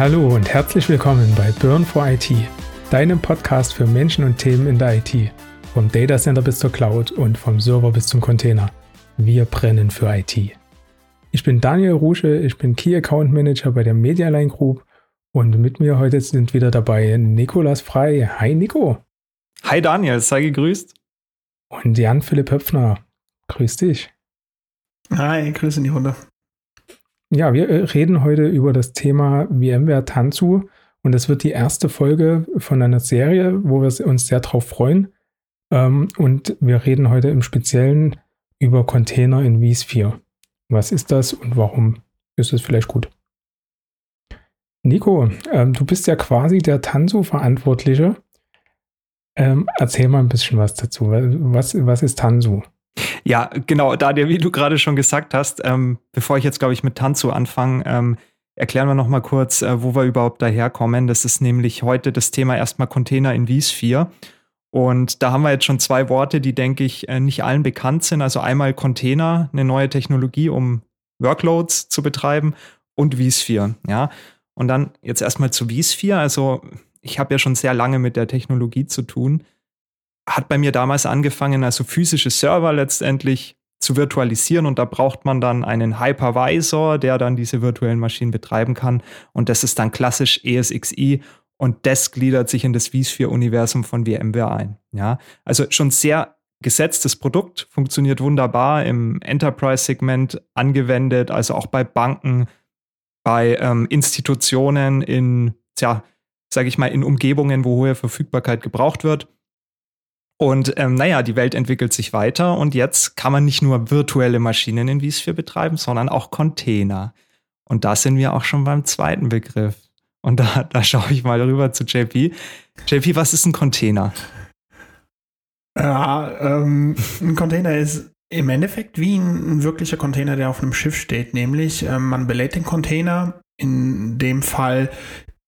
Hallo und herzlich willkommen bei Burn for IT, deinem Podcast für Menschen und Themen in der IT. Vom Datacenter bis zur Cloud und vom Server bis zum Container. Wir brennen für IT. Ich bin Daniel Rusche, ich bin Key Account Manager bei der Medialine Group und mit mir heute sind wieder dabei Nikolas Frei. Hi Nico. Hi Daniel, sei gegrüßt. Und Jan-Philipp Höpfner. Grüß dich. Hi, grüße in die Runde. Ja, wir äh, reden heute über das Thema VMware Tanzu und das wird die erste Folge von einer Serie, wo wir uns sehr drauf freuen. Ähm, und wir reden heute im Speziellen über Container in vSphere. Was ist das und warum ist es vielleicht gut? Nico, ähm, du bist ja quasi der Tanzu-Verantwortliche. Ähm, erzähl mal ein bisschen was dazu. Was, was ist Tanzu? Ja, genau, Daniel, wie du gerade schon gesagt hast, ähm, bevor ich jetzt, glaube ich, mit Tanzu anfange, ähm, erklären wir noch mal kurz, äh, wo wir überhaupt daherkommen. Das ist nämlich heute das Thema erstmal Container in vSphere. Und da haben wir jetzt schon zwei Worte, die, denke ich, äh, nicht allen bekannt sind. Also einmal Container, eine neue Technologie, um Workloads zu betreiben und vSphere, ja. Und dann jetzt erstmal zu vSphere. Also ich habe ja schon sehr lange mit der Technologie zu tun hat bei mir damals angefangen, also physische Server letztendlich zu virtualisieren und da braucht man dann einen Hypervisor, der dann diese virtuellen Maschinen betreiben kann und das ist dann klassisch ESXi und das gliedert sich in das vSphere-Universum von VMware ein. Ja, also schon sehr gesetztes Produkt, funktioniert wunderbar im Enterprise-Segment angewendet, also auch bei Banken, bei ähm, Institutionen in, ja, sage ich mal, in Umgebungen, wo hohe Verfügbarkeit gebraucht wird. Und ähm, naja, die Welt entwickelt sich weiter und jetzt kann man nicht nur virtuelle Maschinen in vSphere betreiben, sondern auch Container. Und da sind wir auch schon beim zweiten Begriff. Und da, da schaue ich mal rüber zu JP. JP, was ist ein Container? Ja, ähm, ein Container ist im Endeffekt wie ein, ein, wirklicher Container, der auf einem Schiff steht. Nämlich, ähm, man belädt den Container. In dem Fall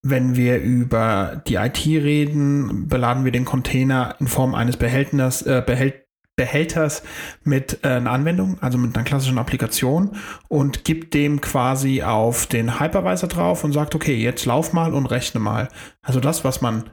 wenn wir über die IT reden, beladen wir den Container in Form eines Behältners, äh, Behält Behälters mit äh, einer Anwendung, also mit einer klassischen Applikation und gibt dem quasi auf den Hypervisor drauf und sagt, okay, jetzt lauf mal und rechne mal. Also das, was man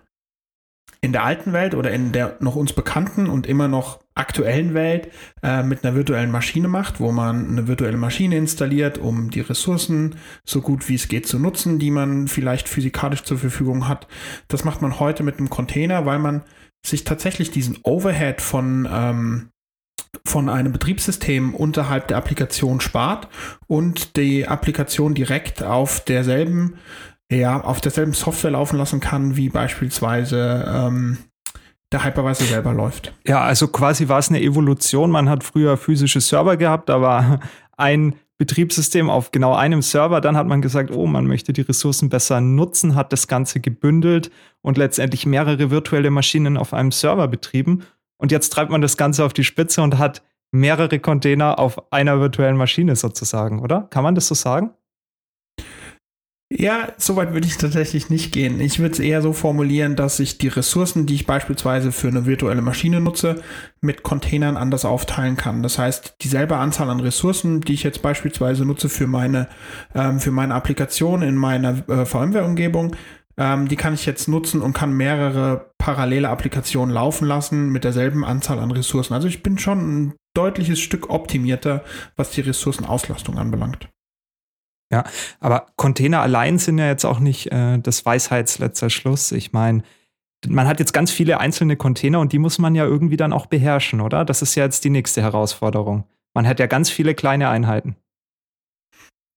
in der alten Welt oder in der noch uns bekannten und immer noch aktuellen Welt äh, mit einer virtuellen Maschine macht, wo man eine virtuelle Maschine installiert, um die Ressourcen so gut wie es geht zu nutzen, die man vielleicht physikalisch zur Verfügung hat. Das macht man heute mit einem Container, weil man sich tatsächlich diesen Overhead von ähm, von einem Betriebssystem unterhalb der Applikation spart und die Applikation direkt auf derselben ja, auf derselben Software laufen lassen kann, wie beispielsweise ähm, der Hypervisor selber läuft. Ja, also quasi war es eine Evolution. Man hat früher physische Server gehabt, da war ein Betriebssystem auf genau einem Server. Dann hat man gesagt, oh, man möchte die Ressourcen besser nutzen, hat das Ganze gebündelt und letztendlich mehrere virtuelle Maschinen auf einem Server betrieben. Und jetzt treibt man das Ganze auf die Spitze und hat mehrere Container auf einer virtuellen Maschine sozusagen, oder? Kann man das so sagen? Ja, soweit würde ich tatsächlich nicht gehen. Ich würde es eher so formulieren, dass ich die Ressourcen, die ich beispielsweise für eine virtuelle Maschine nutze, mit Containern anders aufteilen kann. Das heißt, dieselbe Anzahl an Ressourcen, die ich jetzt beispielsweise nutze für meine, ähm, für meine Applikation in meiner äh, VMware-Umgebung, ähm, die kann ich jetzt nutzen und kann mehrere parallele Applikationen laufen lassen mit derselben Anzahl an Ressourcen. Also ich bin schon ein deutliches Stück optimierter, was die Ressourcenauslastung anbelangt. Ja, aber Container allein sind ja jetzt auch nicht äh, das Weisheitsletzter Schluss. Ich meine, man hat jetzt ganz viele einzelne Container und die muss man ja irgendwie dann auch beherrschen, oder? Das ist ja jetzt die nächste Herausforderung. Man hat ja ganz viele kleine Einheiten.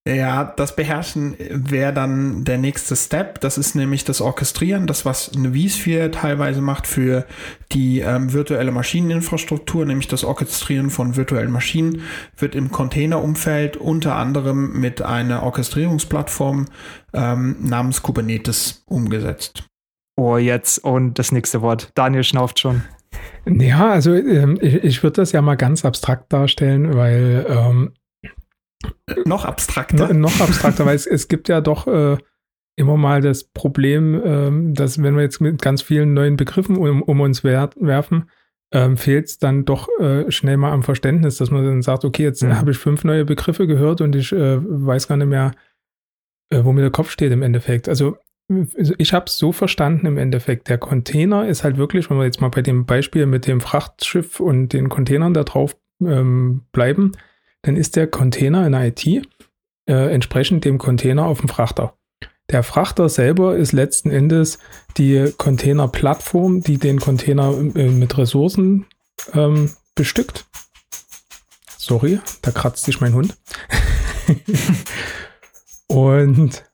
Ja, das Beherrschen wäre dann der nächste Step. Das ist nämlich das Orchestrieren, das was eine vSphere teilweise macht für die ähm, virtuelle Maschineninfrastruktur, nämlich das Orchestrieren von virtuellen Maschinen, wird im Containerumfeld unter anderem mit einer Orchestrierungsplattform ähm, namens Kubernetes umgesetzt. Oh, jetzt und das nächste Wort. Daniel schnauft schon. Ja, also ähm, ich, ich würde das ja mal ganz abstrakt darstellen, weil ähm, noch abstrakter. No, noch abstrakter, weil es, es gibt ja doch äh, immer mal das Problem, ähm, dass wenn wir jetzt mit ganz vielen neuen Begriffen um, um uns wer werfen, ähm, fehlt es dann doch äh, schnell mal am Verständnis, dass man dann sagt, okay, jetzt mhm. habe ich fünf neue Begriffe gehört und ich äh, weiß gar nicht mehr, äh, wo mir der Kopf steht im Endeffekt. Also ich habe es so verstanden im Endeffekt. Der Container ist halt wirklich, wenn wir jetzt mal bei dem Beispiel mit dem Frachtschiff und den Containern da drauf ähm, bleiben, dann ist der Container in der IT äh, entsprechend dem Container auf dem Frachter. Der Frachter selber ist letzten Endes die Containerplattform, die den Container äh, mit Ressourcen ähm, bestückt. Sorry, da kratzt sich mein Hund. und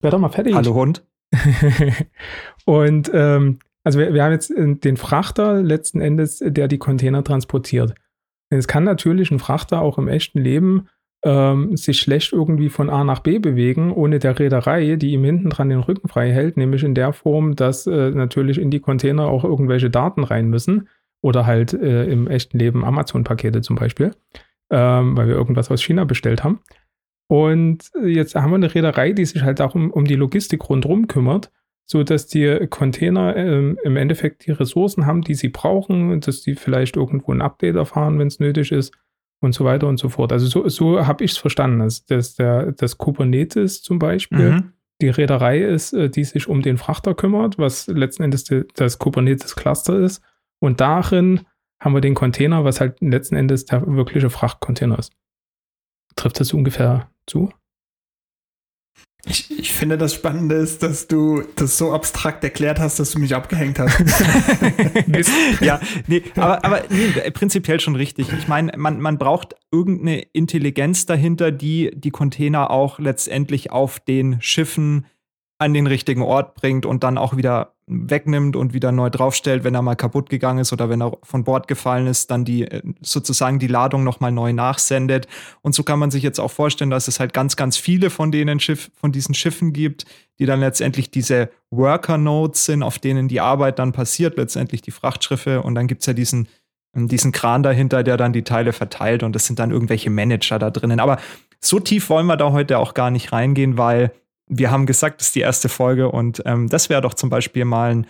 werde mal fertig. Hallo Hund. und ähm, also wir, wir, haben jetzt äh, den Frachter letzten Endes, der die Container transportiert. Es kann natürlich ein Frachter auch im echten Leben ähm, sich schlecht irgendwie von A nach B bewegen, ohne der Reederei, die ihm hinten dran den Rücken frei hält, nämlich in der Form, dass äh, natürlich in die Container auch irgendwelche Daten rein müssen oder halt äh, im echten Leben Amazon-Pakete zum Beispiel, ähm, weil wir irgendwas aus China bestellt haben. Und jetzt haben wir eine Reederei, die sich halt auch um, um die Logistik rundherum kümmert, so dass die Container ähm, im Endeffekt die Ressourcen haben, die sie brauchen, dass die vielleicht irgendwo ein Update erfahren, wenn es nötig ist und so weiter und so fort. Also so, so habe ich es verstanden, dass, dass der, das Kubernetes zum Beispiel mhm. die Reederei ist, äh, die sich um den Frachter kümmert, was letzten Endes die, das Kubernetes-Cluster ist. Und darin haben wir den Container, was halt letzten Endes der wirkliche Frachtcontainer ist. Trifft das ungefähr zu? Ich, ich, finde das Spannende ist, dass du das so abstrakt erklärt hast, dass du mich abgehängt hast. ja, nee, aber, aber nee, prinzipiell schon richtig. Ich meine, man, man braucht irgendeine Intelligenz dahinter, die die Container auch letztendlich auf den Schiffen an den richtigen Ort bringt und dann auch wieder wegnimmt und wieder neu draufstellt, wenn er mal kaputt gegangen ist oder wenn er von Bord gefallen ist, dann die äh, sozusagen die Ladung nochmal neu nachsendet. Und so kann man sich jetzt auch vorstellen, dass es halt ganz, ganz viele von denen Schiff, von diesen Schiffen gibt, die dann letztendlich diese Worker Nodes sind, auf denen die Arbeit dann passiert, letztendlich die Frachtschiffe. Und dann gibt's ja diesen, diesen Kran dahinter, der dann die Teile verteilt und das sind dann irgendwelche Manager da drinnen. Aber so tief wollen wir da heute auch gar nicht reingehen, weil wir haben gesagt, das ist die erste Folge und ähm, das wäre doch zum Beispiel mal ein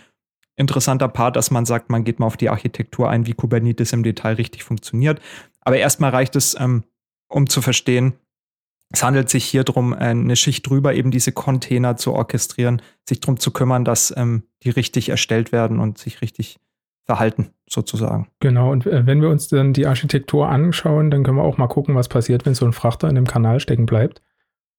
interessanter Part, dass man sagt, man geht mal auf die Architektur ein, wie Kubernetes im Detail richtig funktioniert. Aber erstmal reicht es, ähm, um zu verstehen, es handelt sich hier darum, äh, eine Schicht drüber eben diese Container zu orchestrieren, sich darum zu kümmern, dass ähm, die richtig erstellt werden und sich richtig verhalten, sozusagen. Genau, und äh, wenn wir uns dann die Architektur anschauen, dann können wir auch mal gucken, was passiert, wenn so ein Frachter in dem Kanal stecken bleibt.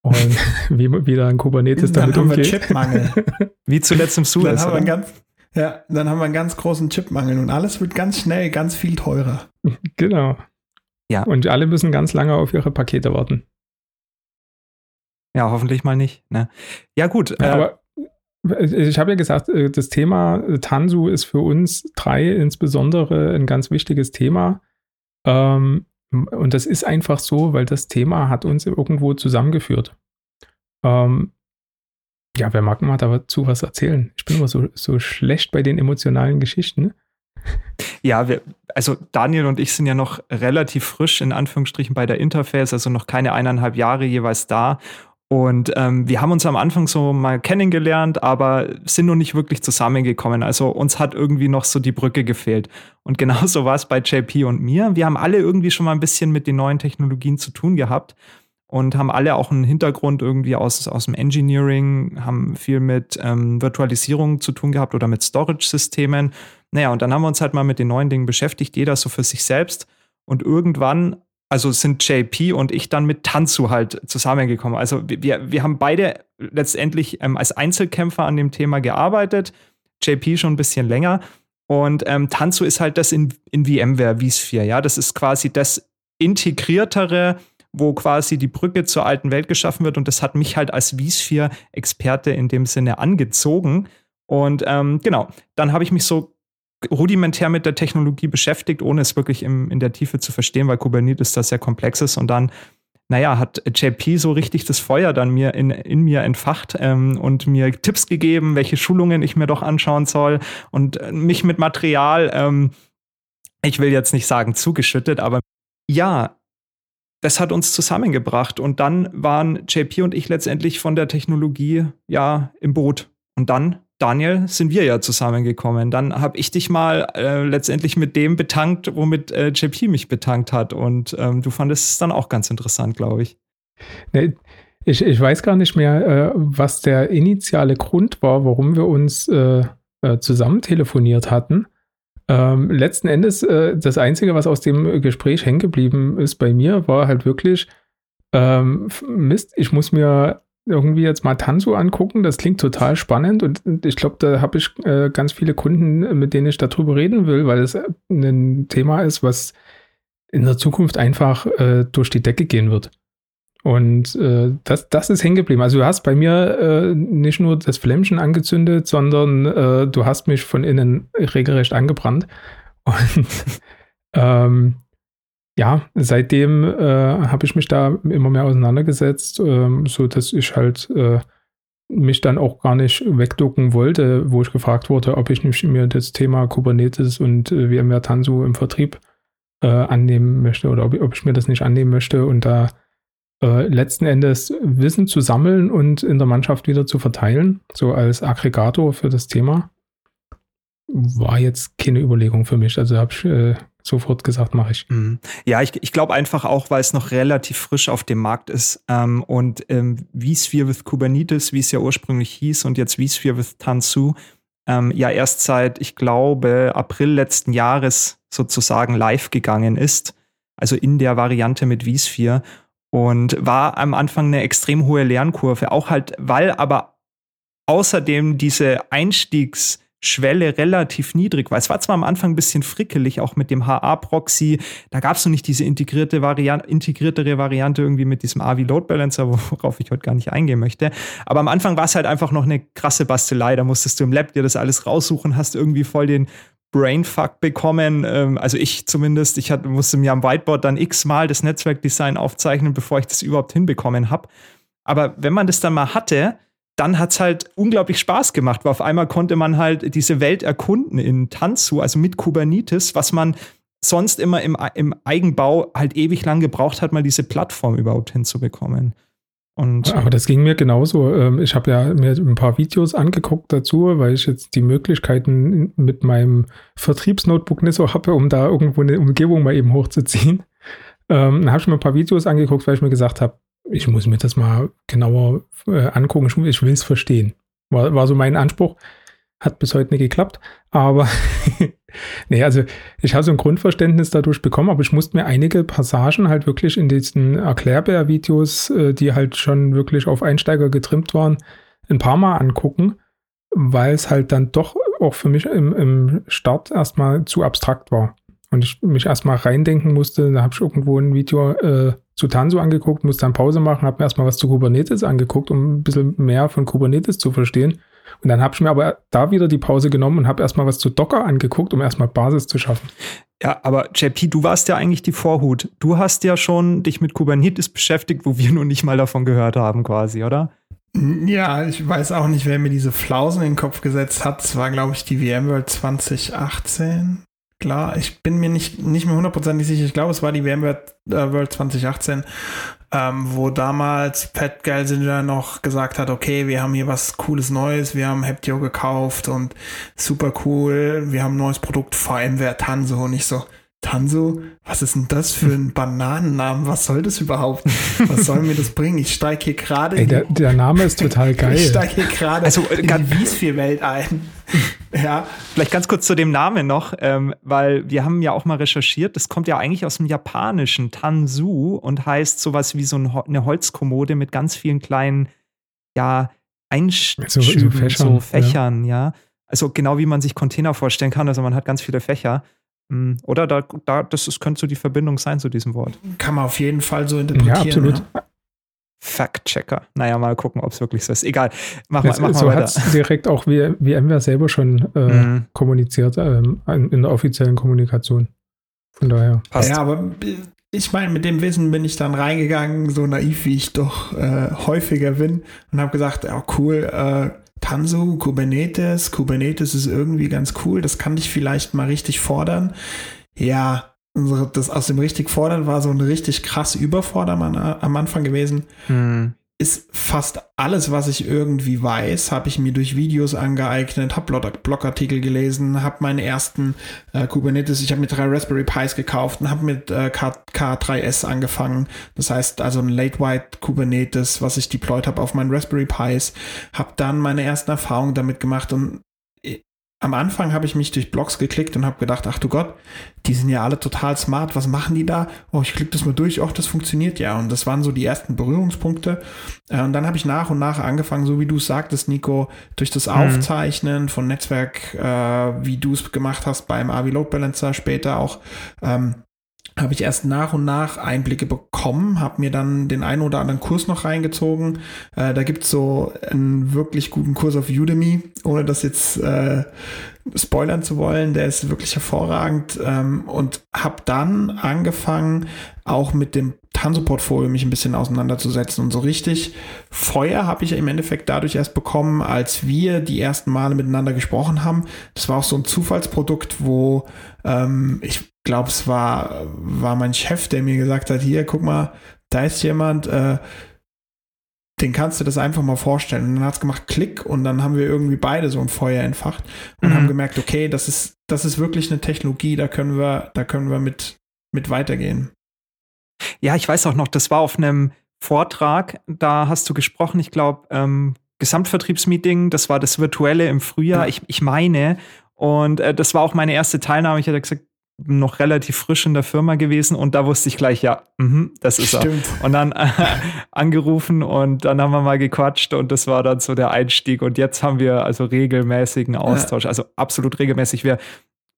Und wie, wie da ein Kubernetes dann damit haben umgeht. Wir Chipmangel. wie zuletzt im Suez. Dann haben, wir einen ganz, ja, dann haben wir einen ganz großen Chipmangel und alles wird ganz schnell ganz viel teurer. Genau. Ja. Und alle müssen ganz lange auf ihre Pakete warten. Ja, hoffentlich mal nicht. Ne? Ja, gut. Ja, äh, aber ich habe ja gesagt, äh, das Thema Tansu ist für uns drei insbesondere ein ganz wichtiges Thema. Ähm, und das ist einfach so, weil das Thema hat uns irgendwo zusammengeführt. Ähm, ja, wer mag mal dazu was erzählen? Ich bin immer so, so schlecht bei den emotionalen Geschichten. Ja, wir, also Daniel und ich sind ja noch relativ frisch in Anführungsstrichen bei der Interface, also noch keine eineinhalb Jahre jeweils da. Und ähm, wir haben uns am Anfang so mal kennengelernt, aber sind noch nicht wirklich zusammengekommen. Also uns hat irgendwie noch so die Brücke gefehlt. Und genauso war es bei JP und mir. Wir haben alle irgendwie schon mal ein bisschen mit den neuen Technologien zu tun gehabt und haben alle auch einen Hintergrund irgendwie aus, aus dem Engineering, haben viel mit ähm, Virtualisierung zu tun gehabt oder mit Storage-Systemen. Naja, und dann haben wir uns halt mal mit den neuen Dingen beschäftigt, jeder so für sich selbst. Und irgendwann also sind JP und ich dann mit Tanzu halt zusammengekommen. Also wir, wir haben beide letztendlich ähm, als Einzelkämpfer an dem Thema gearbeitet. JP schon ein bisschen länger. Und ähm, Tanzu ist halt das in, in VMware vSphere. Ja, das ist quasi das integriertere, wo quasi die Brücke zur alten Welt geschaffen wird. Und das hat mich halt als vSphere-Experte in dem Sinne angezogen. Und ähm, genau, dann habe ich mich so rudimentär mit der Technologie beschäftigt, ohne es wirklich im, in der Tiefe zu verstehen, weil Kubernetes da sehr komplex ist. Und dann, naja, hat JP so richtig das Feuer dann mir in, in mir entfacht ähm, und mir Tipps gegeben, welche Schulungen ich mir doch anschauen soll und äh, mich mit Material, ähm, ich will jetzt nicht sagen zugeschüttet, aber ja, das hat uns zusammengebracht. Und dann waren JP und ich letztendlich von der Technologie ja im Boot. Und dann Daniel, sind wir ja zusammengekommen. Dann habe ich dich mal äh, letztendlich mit dem betankt, womit äh, JP mich betankt hat. Und ähm, du fandest es dann auch ganz interessant, glaube ich. Nee, ich, ich weiß gar nicht mehr, äh, was der initiale Grund war, warum wir uns äh, äh, zusammen telefoniert hatten. Ähm, letzten Endes, äh, das Einzige, was aus dem Gespräch hängen geblieben ist bei mir, war halt wirklich, ähm, Mist, ich muss mir irgendwie jetzt mal Tanzu angucken. Das klingt total spannend und ich glaube, da habe ich äh, ganz viele Kunden, mit denen ich darüber reden will, weil es ein Thema ist, was in der Zukunft einfach äh, durch die Decke gehen wird. Und äh, das, das ist hängen geblieben. Also du hast bei mir äh, nicht nur das Flämmchen angezündet, sondern äh, du hast mich von innen regelrecht angebrannt. Und ähm, ja, seitdem äh, habe ich mich da immer mehr auseinandergesetzt, ähm, so dass ich halt äh, mich dann auch gar nicht wegducken wollte, wo ich gefragt wurde, ob ich nicht mir das Thema Kubernetes und äh, VMware Tanzu im Vertrieb äh, annehmen möchte oder ob, ob, ich mir das nicht annehmen möchte und da äh, letzten Endes Wissen zu sammeln und in der Mannschaft wieder zu verteilen, so als Aggregator für das Thema, war jetzt keine Überlegung für mich. Also habe ich äh, sofort gesagt, mache ich. Mhm. Ja, ich, ich glaube einfach auch, weil es noch relativ frisch auf dem Markt ist ähm, und ähm, vSphere with Kubernetes, wie es ja ursprünglich hieß, und jetzt vSphere with Tanzu, ähm, ja erst seit, ich glaube, April letzten Jahres sozusagen live gegangen ist. Also in der Variante mit vSphere. Und war am Anfang eine extrem hohe Lernkurve. Auch halt, weil aber außerdem diese Einstiegs- Schwelle relativ niedrig war. Es war zwar am Anfang ein bisschen frickelig, auch mit dem HA-Proxy. Da gab es noch nicht diese integrierte Variante, integriertere Variante irgendwie mit diesem AVI Load Balancer, worauf ich heute gar nicht eingehen möchte. Aber am Anfang war es halt einfach noch eine krasse Bastelei. Da musstest du im Lab dir das alles raussuchen, hast irgendwie voll den Brainfuck bekommen. Ähm, also ich zumindest. Ich musste mir am Whiteboard dann x-mal das Netzwerkdesign aufzeichnen, bevor ich das überhaupt hinbekommen habe. Aber wenn man das dann mal hatte, dann hat es halt unglaublich Spaß gemacht, weil auf einmal konnte man halt diese Welt erkunden in Tanzu, also mit Kubernetes, was man sonst immer im, im Eigenbau halt ewig lang gebraucht hat, mal diese Plattform überhaupt hinzubekommen. Und Aber das ging mir genauso. Ähm, ich habe ja mir ein paar Videos angeguckt dazu, weil ich jetzt die Möglichkeiten mit meinem Vertriebsnotebook nicht so habe, um da irgendwo eine Umgebung mal eben hochzuziehen. Ähm, dann habe ich mir ein paar Videos angeguckt, weil ich mir gesagt habe, ich muss mir das mal genauer äh, angucken. Ich, will es verstehen. War, war so mein Anspruch. Hat bis heute nicht geklappt. Aber nee, also ich habe so ein Grundverständnis dadurch bekommen, aber ich musste mir einige Passagen halt wirklich in diesen Erklärbär-Videos, äh, die halt schon wirklich auf Einsteiger getrimmt waren, ein paar Mal angucken, weil es halt dann doch auch für mich im, im Start erstmal zu abstrakt war. Und ich mich erstmal reindenken musste. Da habe ich irgendwo ein Video äh, zu Tanso angeguckt, musste dann Pause machen, habe mir erstmal was zu Kubernetes angeguckt, um ein bisschen mehr von Kubernetes zu verstehen. Und dann habe ich mir aber da wieder die Pause genommen und habe erstmal was zu Docker angeguckt, um erstmal Basis zu schaffen. Ja, aber JP, du warst ja eigentlich die Vorhut. Du hast ja schon dich mit Kubernetes beschäftigt, wo wir noch nicht mal davon gehört haben, quasi, oder? Ja, ich weiß auch nicht, wer mir diese Flausen in den Kopf gesetzt hat. Es war, glaube ich, die VMworld 2018 klar. Ich bin mir nicht, nicht mehr hundertprozentig sicher. Ich glaube, es war die VMware äh, World 2018, ähm, wo damals Pat Gelsinger noch gesagt hat, okay, wir haben hier was Cooles Neues, wir haben Heptio gekauft und super cool, wir haben ein neues Produkt, VMware Tanso und ich so, Tanso, was ist denn das für ein Bananennamen? Was soll das überhaupt? Was soll mir das bringen? Ich steige hier gerade. Der, der, Name ist total geil. Ich steige hier gerade also, in die Wiesvier-Welt ein. ja. Vielleicht ganz kurz zu dem Namen noch, ähm, weil wir haben ja auch mal recherchiert. Das kommt ja eigentlich aus dem japanischen Tansu und heißt sowas wie so eine Holzkommode mit ganz vielen kleinen, ja, Einschüben, so, so, Fächern, so Fächern ja. ja. Also genau wie man sich Container vorstellen kann. Also man hat ganz viele Fächer. Hm, oder da, da, das ist, könnte so die Verbindung sein zu diesem Wort. Kann man auf jeden Fall so interpretieren. Ja, absolut. Ja. Fact-Checker. Naja, mal gucken, ob es wirklich so ist. Egal, mach mal, mach so mal weiter. So direkt auch wie VMware selber schon äh, mhm. kommuniziert ähm, in der offiziellen Kommunikation. Von daher. Passt. Ja, aber ich meine, mit dem Wissen bin ich dann reingegangen, so naiv wie ich doch äh, häufiger bin und habe gesagt, ja cool, äh, Tanzu, Kubernetes. Kubernetes ist irgendwie ganz cool. Das kann dich vielleicht mal richtig fordern. Ja, das aus dem richtig fordern war so ein richtig krass Überfordern am Anfang gewesen. Hm. Ist fast alles, was ich irgendwie weiß, habe ich mir durch Videos angeeignet, habe Blogartikel gelesen, habe meine ersten äh, Kubernetes, ich habe mir drei Raspberry Pis gekauft und habe mit äh, K K3S angefangen. Das heißt also ein Late White Kubernetes, was ich deployed habe auf meinen Raspberry Pis, habe dann meine ersten Erfahrungen damit gemacht und am Anfang habe ich mich durch Blogs geklickt und habe gedacht, ach du Gott, die sind ja alle total smart, was machen die da? Oh, ich klicke das mal durch, oh, das funktioniert ja. Und das waren so die ersten Berührungspunkte. Äh, und dann habe ich nach und nach angefangen, so wie du sagtest, Nico, durch das mhm. Aufzeichnen von Netzwerk, äh, wie du es gemacht hast beim AVI Load Balancer, später auch, ähm, habe ich erst nach und nach Einblicke bekommen, habe mir dann den einen oder anderen Kurs noch reingezogen. Äh, da gibt's so einen wirklich guten Kurs auf Udemy, ohne das jetzt äh, spoilern zu wollen. Der ist wirklich hervorragend ähm, und habe dann angefangen, auch mit dem Tanso-Portfolio mich ein bisschen auseinanderzusetzen. Und so richtig Feuer habe ich im Endeffekt dadurch erst bekommen, als wir die ersten Male miteinander gesprochen haben. Das war auch so ein Zufallsprodukt, wo ähm, ich glaube, es war, war mein Chef, der mir gesagt hat, hier, guck mal, da ist jemand, äh, den kannst du das einfach mal vorstellen. Und dann hat es gemacht, Klick, und dann haben wir irgendwie beide so ein Feuer entfacht und mhm. haben gemerkt, okay, das ist, das ist wirklich eine Technologie, da können wir, da können wir mit, mit weitergehen. Ja, ich weiß auch noch, das war auf einem Vortrag, da hast du gesprochen, ich glaube, ähm, Gesamtvertriebsmeeting, das war das virtuelle im Frühjahr, ja. ich, ich meine. Und äh, das war auch meine erste Teilnahme. Ich hatte gesagt, noch relativ frisch in der Firma gewesen und da wusste ich gleich, ja, mh, das ist Stimmt. er. Und dann äh, angerufen und dann haben wir mal gequatscht und das war dann so der Einstieg. Und jetzt haben wir also regelmäßigen Austausch, ja. also absolut regelmäßig. Wir,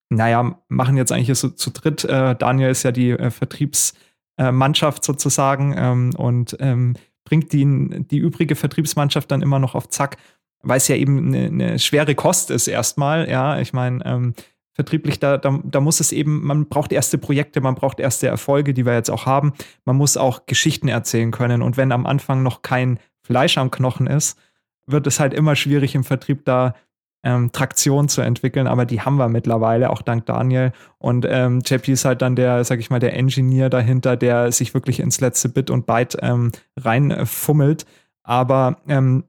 naja, machen jetzt eigentlich so zu dritt. Äh, Daniel ist ja die äh, Vertriebsmannschaft sozusagen ähm, und ähm, bringt die, die übrige Vertriebsmannschaft dann immer noch auf Zack, weil es ja eben eine, eine schwere Kost ist erstmal. Ja, ich meine, ähm, vertrieblich, da, da, da muss es eben, man braucht erste Projekte, man braucht erste Erfolge, die wir jetzt auch haben. Man muss auch Geschichten erzählen können. Und wenn am Anfang noch kein Fleisch am Knochen ist, wird es halt immer schwierig im Vertrieb da ähm, Traktion zu entwickeln, aber die haben wir mittlerweile, auch dank Daniel. Und ähm, JP ist halt dann der, sag ich mal, der Engineer dahinter, der sich wirklich ins letzte Bit und Byte ähm, reinfummelt. Aber ähm,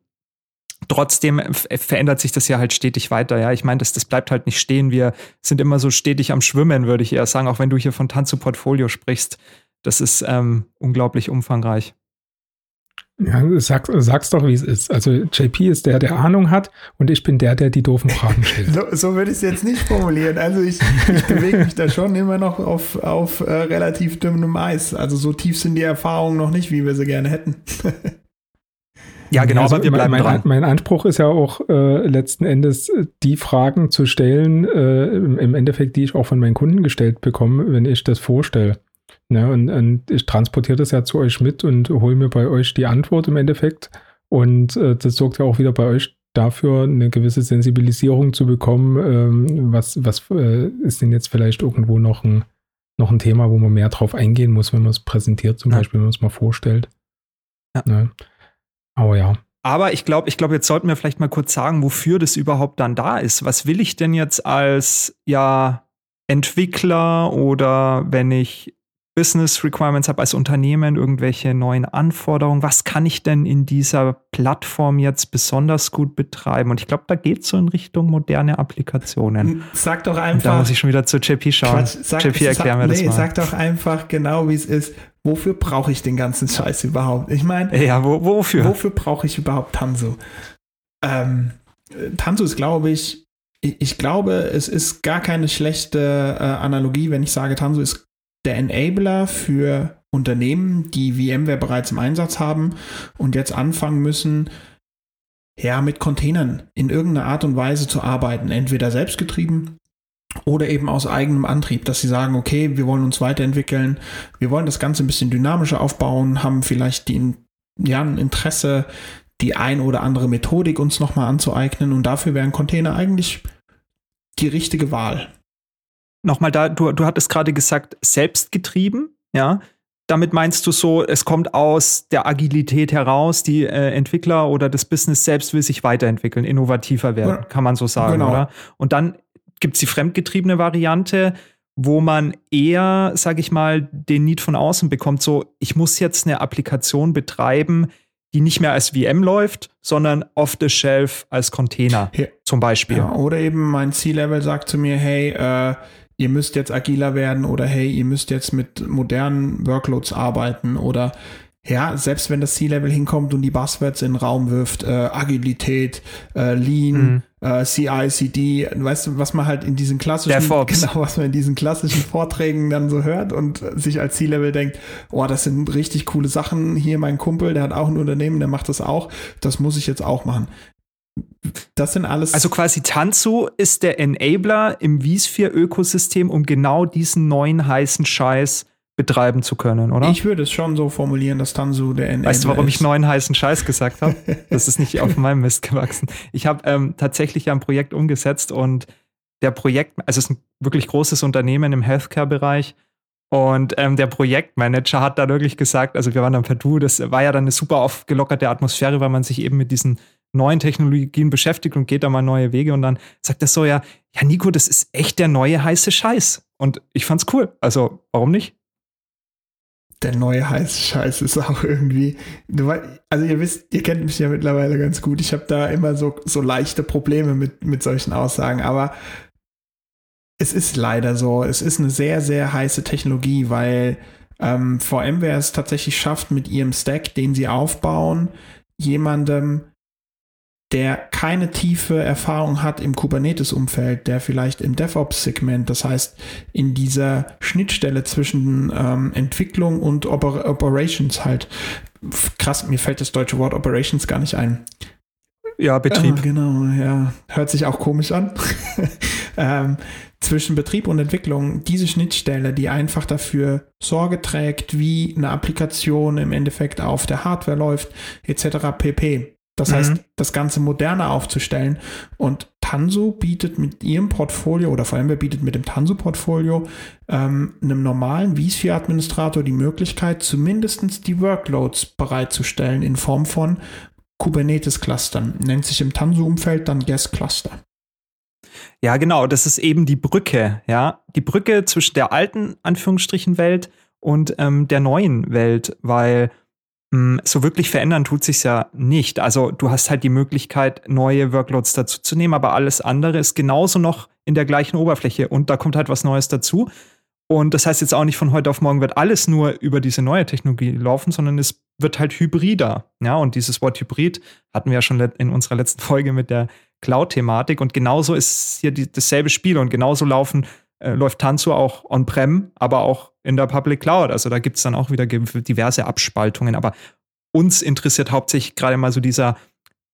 trotzdem verändert sich das ja halt stetig weiter. Ja, ich meine, das, das bleibt halt nicht stehen. Wir sind immer so stetig am Schwimmen, würde ich eher sagen, auch wenn du hier von Tanzu Portfolio sprichst. Das ist ähm, unglaublich umfangreich. Ja, sag, sag's doch, wie es ist. Also JP ist der, der Ahnung hat und ich bin der, der die doofen Fragen stellt. so, so würde ich es jetzt nicht formulieren. Also ich, ich bewege mich da schon immer noch auf, auf äh, relativ dünnem Eis. Also so tief sind die Erfahrungen noch nicht, wie wir sie gerne hätten. Ja, genau, also aber wir bleiben mein, dran. Mein Anspruch ist ja auch äh, letzten Endes äh, die Fragen zu stellen, äh, im Endeffekt, die ich auch von meinen Kunden gestellt bekomme, wenn ich das vorstelle. Ja, und, und ich transportiere das ja zu euch mit und hole mir bei euch die Antwort im Endeffekt. Und äh, das sorgt ja auch wieder bei euch dafür, eine gewisse Sensibilisierung zu bekommen. Ähm, was was äh, ist denn jetzt vielleicht irgendwo noch ein, noch ein Thema, wo man mehr drauf eingehen muss, wenn man es präsentiert, zum ja. Beispiel, wenn man es mal vorstellt. Ja. ja. Aber ja. Aber ich glaube, ich glaube, jetzt sollten wir vielleicht mal kurz sagen, wofür das überhaupt dann da ist. Was will ich denn jetzt als ja Entwickler oder wenn ich Business Requirements habe als Unternehmen, irgendwelche neuen Anforderungen. Was kann ich denn in dieser Plattform jetzt besonders gut betreiben? Und ich glaube, da geht es so in Richtung moderne Applikationen. Sag doch einfach. Und da muss ich schon wieder zu JP schauen. Quatsch, sag, JP, erklär mir nee, das mal. Sag doch einfach genau, wie es ist. Wofür brauche ich den ganzen Scheiß überhaupt? Ich meine, ja, wo, wofür? Wofür brauche ich überhaupt Tanso? Ähm, Tanso ist, glaube ich, ich glaube, es ist gar keine schlechte äh, Analogie, wenn ich sage, Tanso ist der Enabler für Unternehmen, die VMware bereits im Einsatz haben und jetzt anfangen müssen, ja, mit Containern in irgendeiner Art und Weise zu arbeiten, entweder selbstgetrieben oder eben aus eigenem Antrieb, dass sie sagen, okay, wir wollen uns weiterentwickeln, wir wollen das Ganze ein bisschen dynamischer aufbauen, haben vielleicht die, ja, ein Interesse, die ein oder andere Methodik uns nochmal anzueignen und dafür wären Container eigentlich die richtige Wahl nochmal da, du, du hattest gerade gesagt, selbstgetrieben, ja. Damit meinst du so, es kommt aus der Agilität heraus, die äh, Entwickler oder das Business selbst will sich weiterentwickeln, innovativer werden, ja. kann man so sagen, genau. oder? Und dann gibt es die fremdgetriebene Variante, wo man eher, sag ich mal, den Need von außen bekommt, so, ich muss jetzt eine Applikation betreiben, die nicht mehr als VM läuft, sondern off the shelf als Container ja. zum Beispiel. Ja, oder eben mein C-Level sagt zu mir, hey, äh, ihr müsst jetzt agiler werden oder hey, ihr müsst jetzt mit modernen Workloads arbeiten oder ja, selbst wenn das C-Level hinkommt und die Buzzwords in den Raum wirft, äh, Agilität, äh, Lean, mhm. äh, CI, CD, weißt du, was man halt in diesen klassischen, genau, was man in diesen klassischen Vorträgen dann so hört und sich als C-Level denkt, oh, das sind richtig coole Sachen. Hier mein Kumpel, der hat auch ein Unternehmen, der macht das auch. Das muss ich jetzt auch machen. Das sind alles. Also quasi Tanzu ist der Enabler im vSphere-Ökosystem, um genau diesen neuen heißen Scheiß betreiben zu können, oder? Ich würde es schon so formulieren, dass Tanzu der Enabler Weißt du, warum ist? ich neuen heißen Scheiß gesagt habe? Das ist nicht auf meinem Mist gewachsen. Ich habe ähm, tatsächlich ein Projekt umgesetzt und der Projekt, also es ist ein wirklich großes Unternehmen im Healthcare-Bereich und ähm, der Projektmanager hat da wirklich gesagt, also wir waren dann per Du, das war ja dann eine super aufgelockerte Atmosphäre, weil man sich eben mit diesen neuen Technologien beschäftigt und geht da mal neue Wege und dann sagt er so, ja, ja, Nico, das ist echt der neue heiße Scheiß. Und ich fand's cool. Also, warum nicht? Der neue heiße Scheiß ist auch irgendwie. Also ihr wisst, ihr kennt mich ja mittlerweile ganz gut. Ich habe da immer so, so leichte Probleme mit, mit solchen Aussagen, aber es ist leider so. Es ist eine sehr, sehr heiße Technologie, weil ähm, VMware es tatsächlich schafft, mit ihrem Stack, den sie aufbauen, jemandem der keine tiefe Erfahrung hat im Kubernetes-Umfeld, der vielleicht im DevOps-Segment, das heißt in dieser Schnittstelle zwischen ähm, Entwicklung und Oper Operations halt, krass, mir fällt das deutsche Wort Operations gar nicht ein. Ja, Betrieb. Ah, genau, ja. Hört sich auch komisch an. ähm, zwischen Betrieb und Entwicklung, diese Schnittstelle, die einfach dafür Sorge trägt, wie eine Applikation im Endeffekt auf der Hardware läuft, etc. pp. Das mhm. heißt, das Ganze moderner aufzustellen. Und Tanso bietet mit ihrem Portfolio oder vor allem wer bietet mit dem Tanso-Portfolio ähm, einem normalen vSphere-Administrator die Möglichkeit, zumindest die Workloads bereitzustellen in Form von Kubernetes-Clustern. Nennt sich im Tanso-Umfeld dann Guest-Cluster. Ja, genau, das ist eben die Brücke, ja. Die Brücke zwischen der alten Anführungsstrichen Welt und ähm, der neuen Welt, weil so wirklich verändern tut sich ja nicht. Also du hast halt die Möglichkeit, neue Workloads dazu zu nehmen, aber alles andere ist genauso noch in der gleichen Oberfläche und da kommt halt was Neues dazu. Und das heißt jetzt auch nicht von heute auf morgen wird alles nur über diese neue Technologie laufen, sondern es wird halt hybrider. Ja, und dieses Wort Hybrid hatten wir ja schon in unserer letzten Folge mit der Cloud-Thematik. Und genauso ist hier die, dasselbe Spiel und genauso laufen, äh, läuft Tanzu auch on-prem, aber auch in der Public Cloud. Also da gibt es dann auch wieder diverse Abspaltungen. Aber uns interessiert hauptsächlich gerade mal so dieser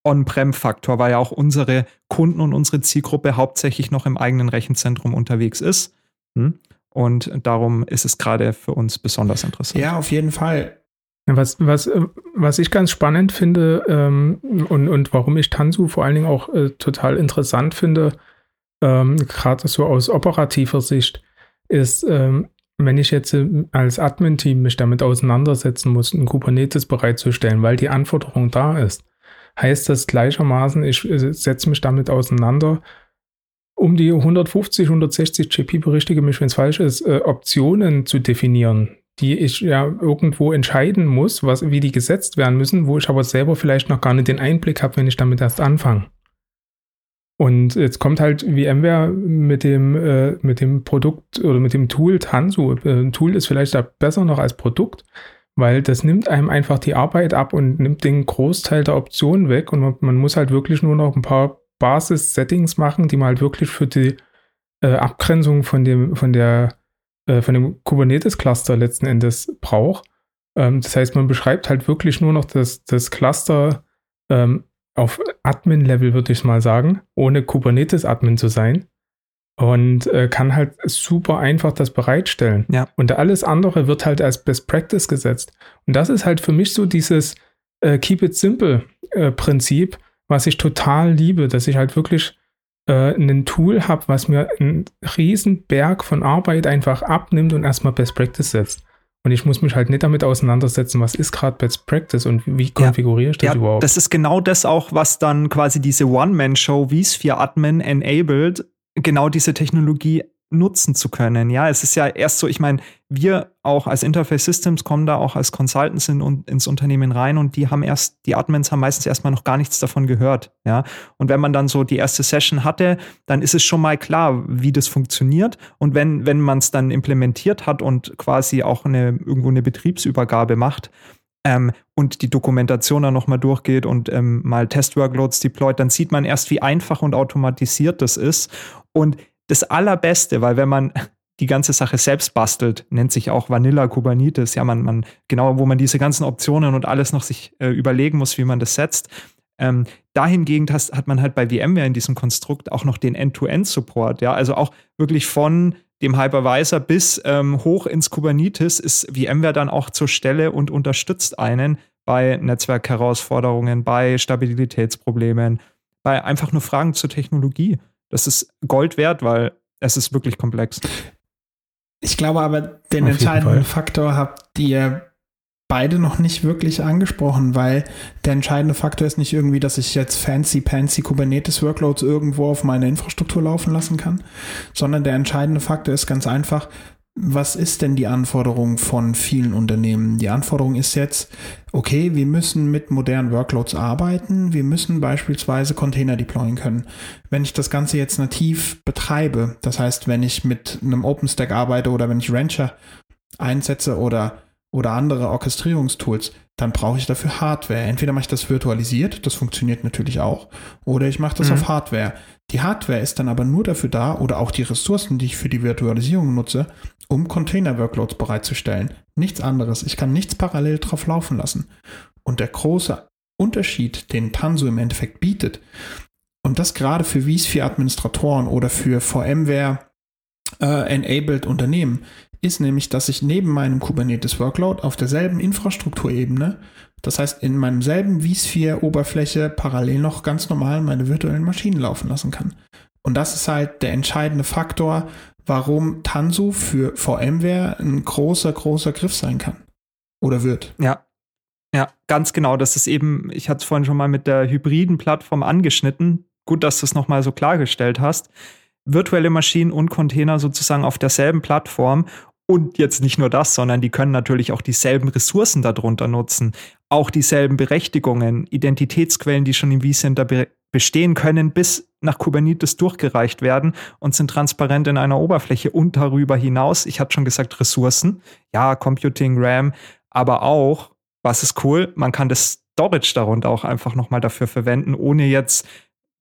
On-Prem-Faktor, weil ja auch unsere Kunden und unsere Zielgruppe hauptsächlich noch im eigenen Rechenzentrum unterwegs ist. Hm? Und darum ist es gerade für uns besonders interessant. Ja, auf jeden Fall. Was, was, was ich ganz spannend finde ähm, und, und warum ich Tanzu vor allen Dingen auch äh, total interessant finde, ähm, gerade so aus operativer Sicht, ist, ähm, wenn ich jetzt äh, als Admin-Team mich damit auseinandersetzen muss, ein Kubernetes bereitzustellen, weil die Anforderung da ist, heißt das gleichermaßen, ich äh, setze mich damit auseinander, um die 150, 160 GP, berichtige mich, wenn es falsch ist, äh, Optionen zu definieren, die ich ja irgendwo entscheiden muss, was, wie die gesetzt werden müssen, wo ich aber selber vielleicht noch gar nicht den Einblick habe, wenn ich damit erst anfange. Und jetzt kommt halt VMware mit dem, äh, mit dem Produkt oder mit dem Tool Tanzu. Äh, Tool ist vielleicht da besser noch als Produkt, weil das nimmt einem einfach die Arbeit ab und nimmt den Großteil der Optionen weg und man, man muss halt wirklich nur noch ein paar Basis-Settings machen, die man halt wirklich für die äh, Abgrenzung von dem, von der, äh, von dem Kubernetes-Cluster letzten Endes braucht. Ähm, das heißt, man beschreibt halt wirklich nur noch das, das Cluster ähm, auf Admin-Level, würde ich mal sagen, ohne Kubernetes-Admin zu sein. Und äh, kann halt super einfach das bereitstellen. Ja. Und alles andere wird halt als Best Practice gesetzt. Und das ist halt für mich so dieses äh, Keep it simple äh, Prinzip, was ich total liebe, dass ich halt wirklich äh, ein Tool habe, was mir einen riesen Berg von Arbeit einfach abnimmt und erstmal Best Practice setzt. Und ich muss mich halt nicht damit auseinandersetzen, was ist gerade Best Practice und wie konfiguriere ich das ja, überhaupt. Das ist genau das auch, was dann quasi diese One-Man-Show, wie es für Admin enabled, genau diese Technologie nutzen zu können. Ja, es ist ja erst so, ich meine, wir auch als Interface Systems kommen da auch als Consultants in, ins Unternehmen rein und die haben erst, die Admins haben meistens erstmal noch gar nichts davon gehört. Ja, und wenn man dann so die erste Session hatte, dann ist es schon mal klar, wie das funktioniert. Und wenn, wenn man es dann implementiert hat und quasi auch eine, irgendwo eine Betriebsübergabe macht, ähm, und die Dokumentation dann nochmal durchgeht und ähm, mal Test-Workloads deployt, dann sieht man erst, wie einfach und automatisiert das ist. Und das Allerbeste, weil wenn man die ganze Sache selbst bastelt, nennt sich auch Vanilla Kubernetes, ja, man, man, genau, wo man diese ganzen Optionen und alles noch sich äh, überlegen muss, wie man das setzt. Ähm, dahingegen has, hat man halt bei VMware in diesem Konstrukt auch noch den End-to-End-Support, ja, also auch wirklich von dem Hypervisor bis ähm, hoch ins Kubernetes ist VMware dann auch zur Stelle und unterstützt einen bei Netzwerkherausforderungen, bei Stabilitätsproblemen, bei einfach nur Fragen zur Technologie. Das ist Gold wert, weil es ist wirklich komplex. Ich glaube aber, den Auf entscheidenden Faktor habt ihr beide noch nicht wirklich angesprochen, weil der entscheidende Faktor ist nicht irgendwie, dass ich jetzt fancy, fancy Kubernetes Workloads irgendwo auf meine Infrastruktur laufen lassen kann, sondern der entscheidende Faktor ist ganz einfach, was ist denn die Anforderung von vielen Unternehmen? Die Anforderung ist jetzt, okay, wir müssen mit modernen Workloads arbeiten, wir müssen beispielsweise Container deployen können. Wenn ich das Ganze jetzt nativ betreibe, das heißt, wenn ich mit einem OpenStack arbeite oder wenn ich Rancher einsetze oder oder andere Orchestrierungstools, dann brauche ich dafür Hardware. Entweder mache ich das virtualisiert, das funktioniert natürlich auch, oder ich mache das mhm. auf Hardware. Die Hardware ist dann aber nur dafür da, oder auch die Ressourcen, die ich für die Virtualisierung nutze, um Container-Workloads bereitzustellen. Nichts anderes. Ich kann nichts parallel drauf laufen lassen. Und der große Unterschied, den Tanzu im Endeffekt bietet, und das gerade für vSphere-Administratoren oder für VMware-enabled äh, Unternehmen, ist nämlich, dass ich neben meinem Kubernetes Workload auf derselben Infrastrukturebene, das heißt in meinem selben vSphere-Oberfläche parallel noch ganz normal meine virtuellen Maschinen laufen lassen kann. Und das ist halt der entscheidende Faktor, warum Tanzu für VMware ein großer, großer Griff sein kann. Oder wird. Ja. Ja, ganz genau. Das ist eben, ich hatte es vorhin schon mal mit der hybriden Plattform angeschnitten. Gut, dass du es nochmal so klargestellt hast virtuelle Maschinen und Container sozusagen auf derselben Plattform. Und jetzt nicht nur das, sondern die können natürlich auch dieselben Ressourcen darunter nutzen, auch dieselben Berechtigungen, Identitätsquellen, die schon im vCenter be bestehen können, bis nach Kubernetes durchgereicht werden und sind transparent in einer Oberfläche und darüber hinaus, ich hatte schon gesagt, Ressourcen, ja, Computing, RAM, aber auch, was ist cool, man kann das Storage darunter auch einfach nochmal dafür verwenden, ohne jetzt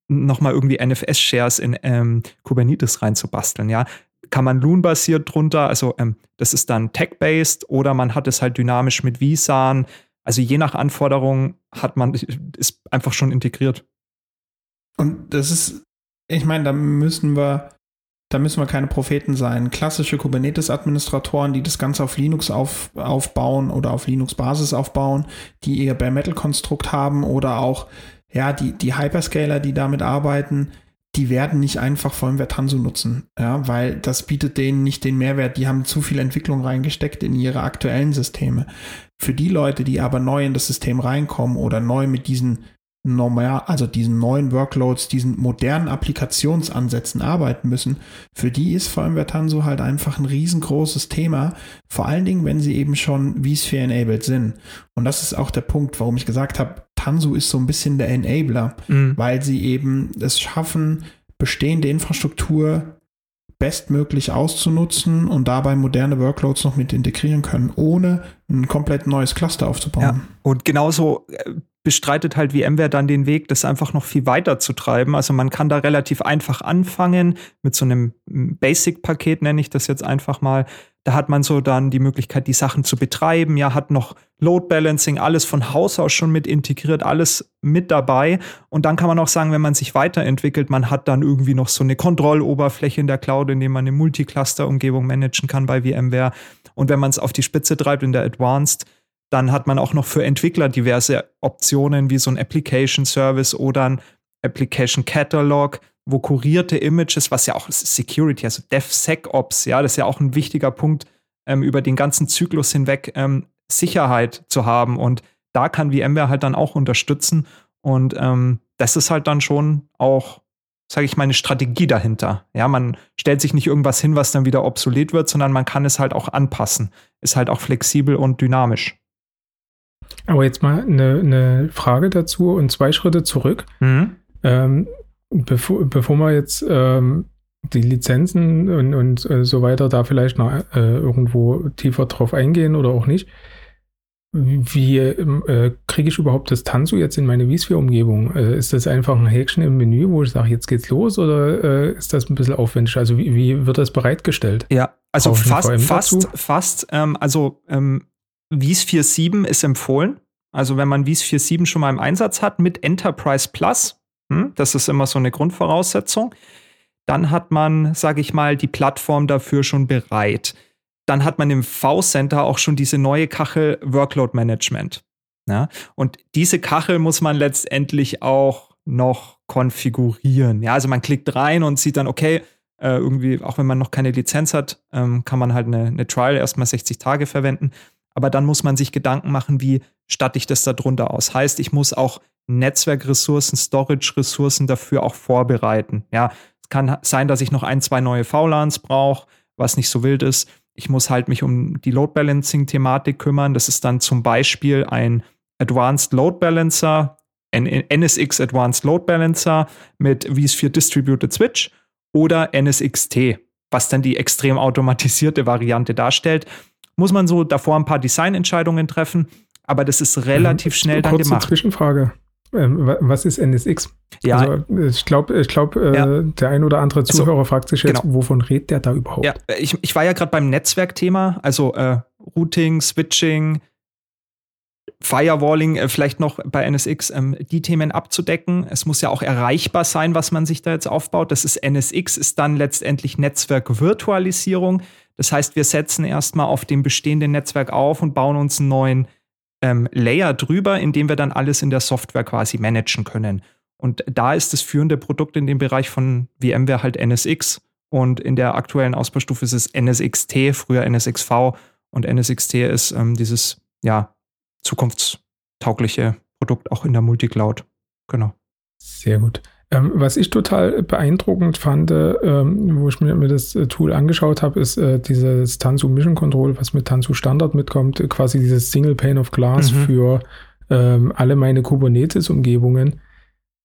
nochmal irgendwie NFS-Shares in ähm, Kubernetes reinzubasteln, ja. Kann man Loon-basiert drunter, also ähm, das ist dann Tech-based oder man hat es halt dynamisch mit vSAN. Also je nach Anforderung hat man, ist einfach schon integriert. Und das ist, ich meine, da müssen wir, da müssen wir keine Propheten sein. Klassische Kubernetes-Administratoren, die das Ganze auf Linux auf, aufbauen oder auf Linux-Basis aufbauen, die ihr Bare Metal-Konstrukt haben oder auch ja, die, die Hyperscaler, die damit arbeiten, die werden nicht einfach VMware Tanzu nutzen, ja, weil das bietet denen nicht den Mehrwert. Die haben zu viel Entwicklung reingesteckt in ihre aktuellen Systeme. Für die Leute, die aber neu in das System reinkommen oder neu mit diesen normal, also diesen neuen Workloads, diesen modernen Applikationsansätzen arbeiten müssen, für die ist VMware Tanzu halt einfach ein riesengroßes Thema, vor allen Dingen, wenn sie eben schon vSphere enabled sind. Und das ist auch der Punkt, warum ich gesagt habe, Tanzu ist so ein bisschen der Enabler, mhm. weil sie eben es schaffen, bestehende Infrastruktur bestmöglich auszunutzen und dabei moderne Workloads noch mit integrieren können, ohne ein komplett neues Cluster aufzubauen. Ja, und genauso äh, bestreitet halt VMware dann den Weg, das einfach noch viel weiter zu treiben. Also man kann da relativ einfach anfangen mit so einem Basic-Paket, nenne ich das jetzt einfach mal. Da hat man so dann die Möglichkeit, die Sachen zu betreiben. Ja, hat noch Load Balancing, alles von Haus aus schon mit integriert, alles mit dabei. Und dann kann man auch sagen, wenn man sich weiterentwickelt, man hat dann irgendwie noch so eine Kontrolloberfläche in der Cloud, in dem man eine Multicluster-Umgebung managen kann bei VMware. Und wenn man es auf die Spitze treibt in der Advanced, dann hat man auch noch für Entwickler diverse Optionen wie so ein Application Service oder ein Application Catalog, wo kurierte Images, was ja auch Security, also DevSecOps, ja, das ist ja auch ein wichtiger Punkt, ähm, über den ganzen Zyklus hinweg ähm, Sicherheit zu haben. Und da kann VMware halt dann auch unterstützen. Und ähm, das ist halt dann schon auch sage ich mal, eine Strategie dahinter. Ja, man stellt sich nicht irgendwas hin, was dann wieder obsolet wird, sondern man kann es halt auch anpassen. Ist halt auch flexibel und dynamisch. Aber jetzt mal eine, eine Frage dazu und zwei Schritte zurück. Mhm. Ähm, bevor, bevor wir jetzt ähm, die Lizenzen und, und äh, so weiter da vielleicht noch äh, irgendwo tiefer drauf eingehen oder auch nicht. Wie äh, kriege ich überhaupt das Tanzu jetzt in meine vSphere-Umgebung? Äh, ist das einfach ein Häkchen im Menü, wo ich sage, jetzt geht's los oder äh, ist das ein bisschen aufwendig? Also wie, wie wird das bereitgestellt? Ja, also fast, fast, fast, ähm, also ähm, vSphere 7 ist empfohlen. Also wenn man vSphere 7 schon mal im Einsatz hat mit Enterprise Plus, hm, das ist immer so eine Grundvoraussetzung, dann hat man, sage ich mal, die Plattform dafür schon bereit dann hat man im V-Center auch schon diese neue Kachel Workload Management. Ja? Und diese Kachel muss man letztendlich auch noch konfigurieren. Ja, also man klickt rein und sieht dann, okay, äh, irgendwie, auch wenn man noch keine Lizenz hat, ähm, kann man halt eine, eine Trial erstmal 60 Tage verwenden. Aber dann muss man sich Gedanken machen, wie statte ich das da drunter aus. Heißt, ich muss auch Netzwerkressourcen, Storage-Ressourcen dafür auch vorbereiten. Ja, es kann sein, dass ich noch ein, zwei neue VLANs brauche, was nicht so wild ist. Ich muss halt mich um die Load Balancing Thematik kümmern. Das ist dann zum Beispiel ein Advanced Load Balancer, NSX Advanced Load Balancer mit vSphere Distributed Switch oder NSXT, was dann die extrem automatisierte Variante darstellt. Muss man so davor ein paar Designentscheidungen treffen, aber das ist relativ ähm, schnell dann kurze gemacht. Zwischenfrage. Ähm, was ist NSX? Ja. Also, ich glaube, ich glaub, äh, ja. der ein oder andere also, Zuhörer also, fragt sich jetzt, genau. wovon redet der da überhaupt? Ja, ich, ich war ja gerade beim Netzwerkthema, also äh, Routing, Switching, Firewalling, äh, vielleicht noch bei NSX, ähm, die Themen abzudecken. Es muss ja auch erreichbar sein, was man sich da jetzt aufbaut. Das ist NSX, ist dann letztendlich Netzwerkvirtualisierung. Das heißt, wir setzen erstmal auf dem bestehenden Netzwerk auf und bauen uns einen neuen ähm, Layer drüber, in dem wir dann alles in der Software quasi managen können. Und da ist das führende Produkt in dem Bereich von VMware halt NSX. Und in der aktuellen Ausbaustufe ist es NSXT, früher NSXV. Und NSXT ist ähm, dieses, ja, zukunftstaugliche Produkt auch in der Multicloud. Genau. Sehr gut. Ähm, was ich total beeindruckend fand, ähm, wo ich mir, mir das äh, Tool angeschaut habe, ist äh, dieses Tanzu Mission Control, was mit Tanzu Standard mitkommt, quasi dieses Single Pane of Glass mhm. für ähm, alle meine Kubernetes-Umgebungen.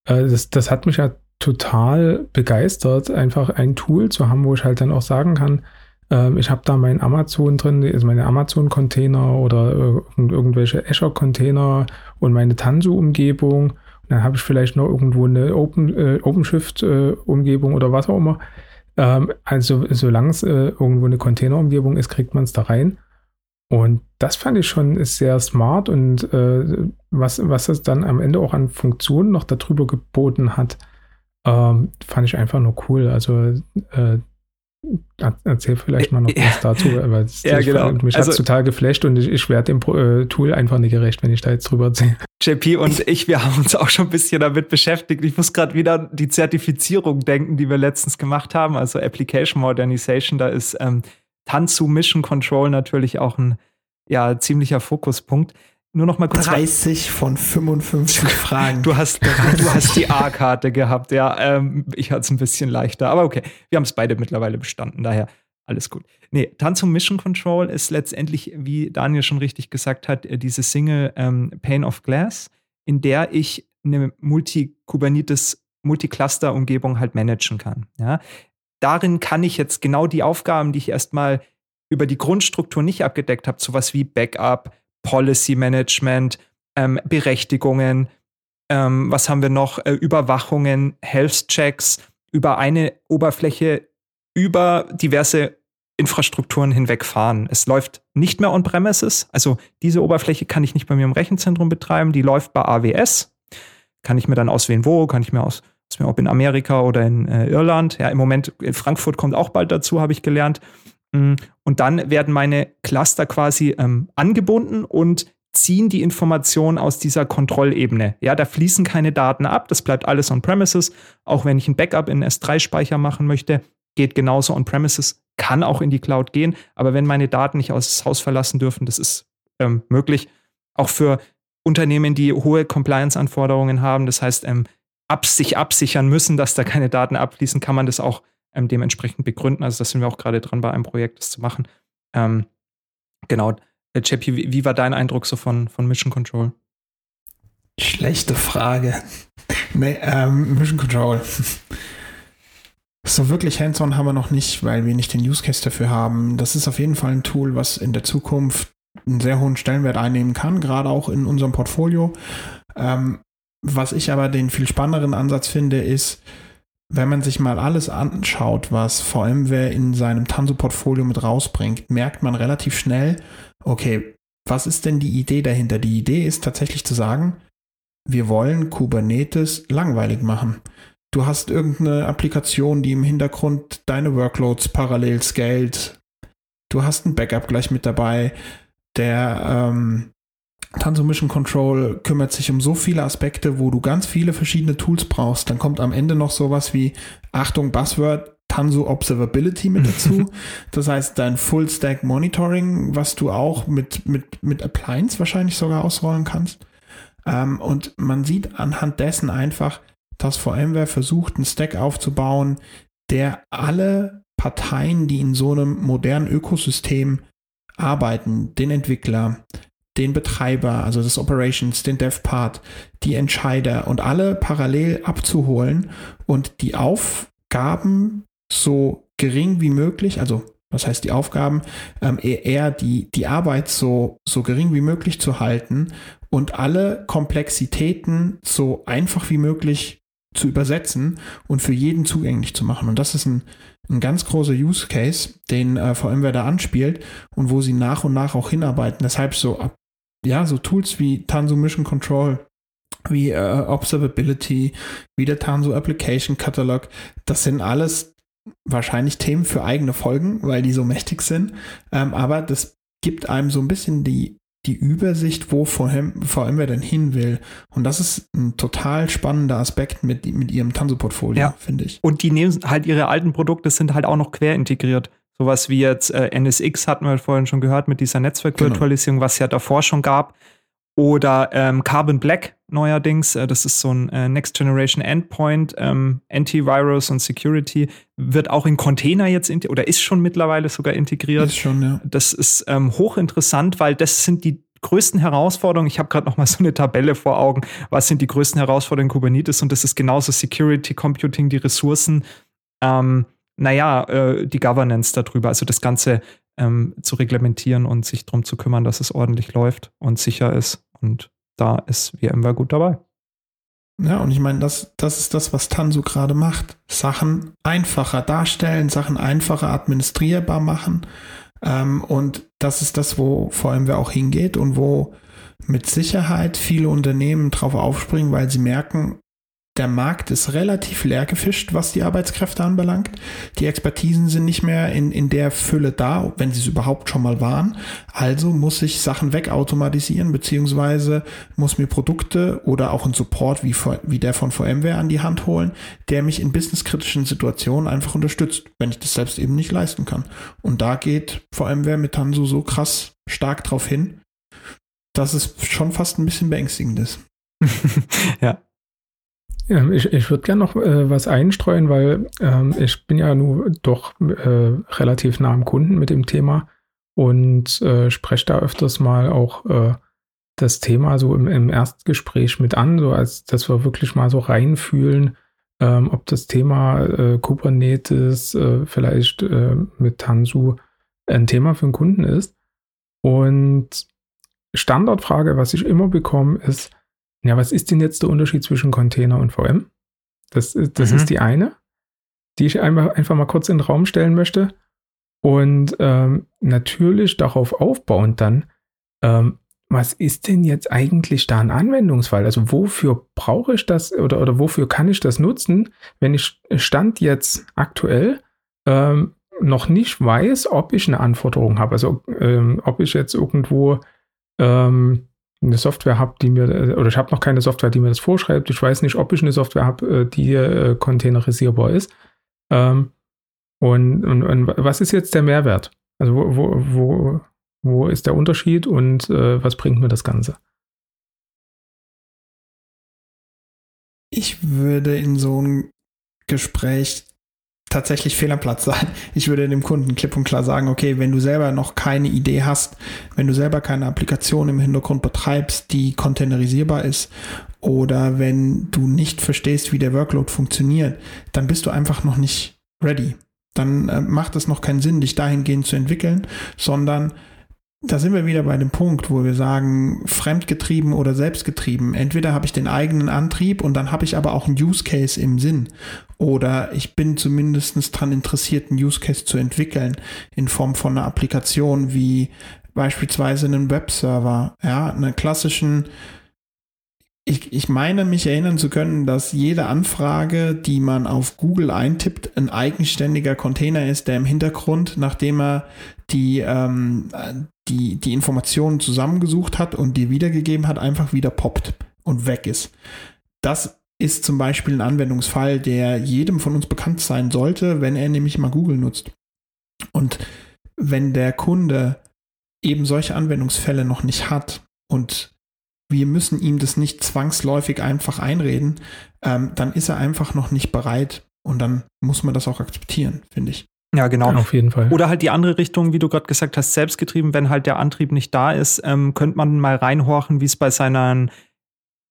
Äh, das, das hat mich ja total begeistert, einfach ein Tool zu haben, wo ich halt dann auch sagen kann, ähm, ich habe da mein Amazon drin, also meine Amazon-Container oder äh, irgendwelche Azure-Container und meine Tanzu-Umgebung dann habe ich vielleicht noch irgendwo eine Open, äh, OpenShift-Umgebung äh, oder was auch immer. Ähm, also solange es äh, irgendwo eine Container-Umgebung ist, kriegt man es da rein. Und das fand ich schon sehr smart und äh, was, was es dann am Ende auch an Funktionen noch darüber geboten hat, ähm, fand ich einfach nur cool. Also äh, Erzähl vielleicht mal noch was dazu, aber ja, genau. mich also, hat total geflasht und ich, ich werde dem äh, Tool einfach nicht gerecht, wenn ich da jetzt drüber erzähle. JP und ich, wir haben uns auch schon ein bisschen damit beschäftigt. Ich muss gerade wieder die Zertifizierung denken, die wir letztens gemacht haben, also Application Modernization. Da ist ähm, Tanzu Mission Control natürlich auch ein ja, ziemlicher Fokuspunkt. Nur noch mal kurz. 30 von 55 Fragen. Du hast, du hast die A-Karte gehabt, ja. Ähm, ich hatte es ein bisschen leichter, aber okay. Wir haben es beide mittlerweile bestanden, daher alles gut. Nee, Tanzum Mission Control ist letztendlich, wie Daniel schon richtig gesagt hat, äh, diese Single ähm, Pane of Glass, in der ich eine Multi-Kubernetes, Multi-Cluster-Umgebung halt managen kann. Ja. Darin kann ich jetzt genau die Aufgaben, die ich erstmal über die Grundstruktur nicht abgedeckt habe, sowas wie Backup, Policy Management, ähm, Berechtigungen, ähm, was haben wir noch, äh, Überwachungen, Health Checks über eine Oberfläche über diverse Infrastrukturen hinwegfahren. Es läuft nicht mehr on-premises, also diese Oberfläche kann ich nicht bei mir im Rechenzentrum betreiben, die läuft bei AWS. Kann ich mir dann auswählen, wo, kann ich mir aus, auswählen, ob in Amerika oder in äh, Irland. Ja, im Moment, in Frankfurt kommt auch bald dazu, habe ich gelernt. Mm, und dann werden meine Cluster quasi ähm, angebunden und ziehen die Informationen aus dieser Kontrollebene. Ja, da fließen keine Daten ab, das bleibt alles on-premises. Auch wenn ich ein Backup in S3-Speicher machen möchte, geht genauso on-premises, kann auch in die Cloud gehen. Aber wenn meine Daten nicht aus das Haus verlassen dürfen, das ist ähm, möglich. Auch für Unternehmen, die hohe Compliance-Anforderungen haben, das heißt ähm, ab, sich absichern müssen, dass da keine Daten abfließen, kann man das auch ähm, dementsprechend begründen. Also, da sind wir auch gerade dran, bei einem Projekt das zu machen. Ähm, genau. Äh, wie, wie, war dein Eindruck so von, von Mission Control? Schlechte Frage. nee, ähm, Mission Control. So wirklich hands-on haben wir noch nicht, weil wir nicht den Use Case dafür haben. Das ist auf jeden Fall ein Tool, was in der Zukunft einen sehr hohen Stellenwert einnehmen kann, gerade auch in unserem Portfolio. Ähm, was ich aber den viel spannenderen Ansatz finde, ist, wenn man sich mal alles anschaut, was VMware in seinem Tanso-Portfolio mit rausbringt, merkt man relativ schnell, okay, was ist denn die Idee dahinter? Die Idee ist tatsächlich zu sagen, wir wollen Kubernetes langweilig machen. Du hast irgendeine Applikation, die im Hintergrund deine Workloads parallel scaled. Du hast ein Backup gleich mit dabei. Der ähm, Tanso Mission Control kümmert sich um so viele Aspekte, wo du ganz viele verschiedene Tools brauchst. Dann kommt am Ende noch sowas wie, Achtung, Buzzword, Tanso Observability mit dazu. das heißt, dein Full Stack Monitoring, was du auch mit, mit, mit Appliance wahrscheinlich sogar ausrollen kannst. Ähm, und man sieht anhand dessen einfach, dass VMware versucht, einen Stack aufzubauen, der alle Parteien, die in so einem modernen Ökosystem arbeiten, den Entwickler, den Betreiber, also das Operations, den Dev-Part, die Entscheider und alle parallel abzuholen und die Aufgaben so gering wie möglich, also was heißt die Aufgaben, ähm, eher die, die Arbeit so, so gering wie möglich zu halten und alle Komplexitäten so einfach wie möglich zu übersetzen und für jeden zugänglich zu machen. Und das ist ein, ein ganz großer Use Case, den äh, VMware da anspielt und wo sie nach und nach auch hinarbeiten. Deshalb so, ja, so Tools wie Tanzu Mission Control, wie äh, Observability, wie der Tanzu Application Catalog, das sind alles wahrscheinlich Themen für eigene Folgen, weil die so mächtig sind. Ähm, aber das gibt einem so ein bisschen die die Übersicht, wo VMware denn hin will. Und das ist ein total spannender Aspekt mit, mit ihrem Tanso-Portfolio, ja. finde ich. Und die nehmen halt ihre alten Produkte, sind halt auch noch quer integriert. Sowas wie jetzt äh, NSX hatten wir vorhin schon gehört mit dieser Netzwerkvirtualisierung, genau. was ja davor schon gab. Oder ähm, Carbon Black neuerdings, äh, das ist so ein äh, Next Generation Endpoint, ähm, Antivirus und Security, wird auch in Container jetzt oder ist schon mittlerweile sogar integriert. Ist schon, ja. Das ist ähm, hochinteressant, weil das sind die größten Herausforderungen. Ich habe gerade noch mal so eine Tabelle vor Augen. Was sind die größten Herausforderungen in Kubernetes? Und das ist genauso Security, Computing, die Ressourcen. Ähm, naja, äh, die Governance darüber, also das Ganze ähm, zu reglementieren und sich darum zu kümmern, dass es ordentlich läuft und sicher ist. Und da ist VMware gut dabei. Ja, und ich meine, das, das ist das, was Tanzu gerade macht. Sachen einfacher darstellen, Sachen einfacher administrierbar machen. Ähm, und das ist das, wo vor allem wer auch hingeht und wo mit Sicherheit viele Unternehmen drauf aufspringen, weil sie merken, der Markt ist relativ leer gefischt, was die Arbeitskräfte anbelangt. Die Expertisen sind nicht mehr in, in der Fülle da, wenn sie es überhaupt schon mal waren. Also muss ich Sachen wegautomatisieren, beziehungsweise muss mir Produkte oder auch einen Support wie, wie der von VMware an die Hand holen, der mich in businesskritischen Situationen einfach unterstützt, wenn ich das selbst eben nicht leisten kann. Und da geht VMware mit Tansu so krass stark drauf hin, dass es schon fast ein bisschen beängstigend ist. ja, ich ich würde gerne noch äh, was einstreuen, weil ähm, ich bin ja nur doch äh, relativ nah am Kunden mit dem Thema und äh, spreche da öfters mal auch äh, das Thema so im, im Erstgespräch mit an, so als dass wir wirklich mal so reinfühlen, ähm, ob das Thema äh, Kubernetes äh, vielleicht mit Tansu ein Thema für den Kunden ist. Und Standardfrage, was ich immer bekomme, ist, ja, was ist denn jetzt der Unterschied zwischen Container und VM? Das, das mhm. ist die eine, die ich einfach, einfach mal kurz in den Raum stellen möchte. Und ähm, natürlich darauf aufbauend dann, ähm, was ist denn jetzt eigentlich da ein Anwendungsfall? Also wofür brauche ich das oder, oder wofür kann ich das nutzen, wenn ich Stand jetzt aktuell ähm, noch nicht weiß, ob ich eine Anforderung habe? Also ähm, ob ich jetzt irgendwo ähm, eine Software habe, die mir, oder ich habe noch keine Software, die mir das vorschreibt. Ich weiß nicht, ob ich eine Software habe, äh, die äh, containerisierbar ist. Ähm, und, und, und, was ist jetzt der Mehrwert? Also wo, wo, wo, wo ist der Unterschied und äh, was bringt mir das Ganze? Ich würde in so einem Gespräch tatsächlich fehl am Platz sein. Ich würde dem Kunden klipp und klar sagen, okay, wenn du selber noch keine Idee hast, wenn du selber keine Applikation im Hintergrund betreibst, die containerisierbar ist, oder wenn du nicht verstehst, wie der Workload funktioniert, dann bist du einfach noch nicht ready. Dann äh, macht es noch keinen Sinn, dich dahingehend zu entwickeln, sondern da sind wir wieder bei dem Punkt, wo wir sagen, fremdgetrieben oder selbstgetrieben. Entweder habe ich den eigenen Antrieb und dann habe ich aber auch einen Use Case im Sinn. Oder ich bin zumindest daran interessiert, einen Use Case zu entwickeln in Form von einer Applikation wie beispielsweise einen Webserver, ja, einer klassischen ich, ich meine, mich erinnern zu können, dass jede Anfrage, die man auf Google eintippt, ein eigenständiger Container ist, der im Hintergrund, nachdem er die, ähm, die, die Informationen zusammengesucht hat und die wiedergegeben hat, einfach wieder poppt und weg ist. Das ist zum Beispiel ein Anwendungsfall, der jedem von uns bekannt sein sollte, wenn er nämlich mal Google nutzt. Und wenn der Kunde eben solche Anwendungsfälle noch nicht hat und wir müssen ihm das nicht zwangsläufig einfach einreden, ähm, dann ist er einfach noch nicht bereit und dann muss man das auch akzeptieren, finde ich. Ja, genau. Auf jeden Fall. Oder halt die andere Richtung, wie du gerade gesagt hast, selbstgetrieben, wenn halt der Antrieb nicht da ist, ähm, könnte man mal reinhorchen, wie es bei seiner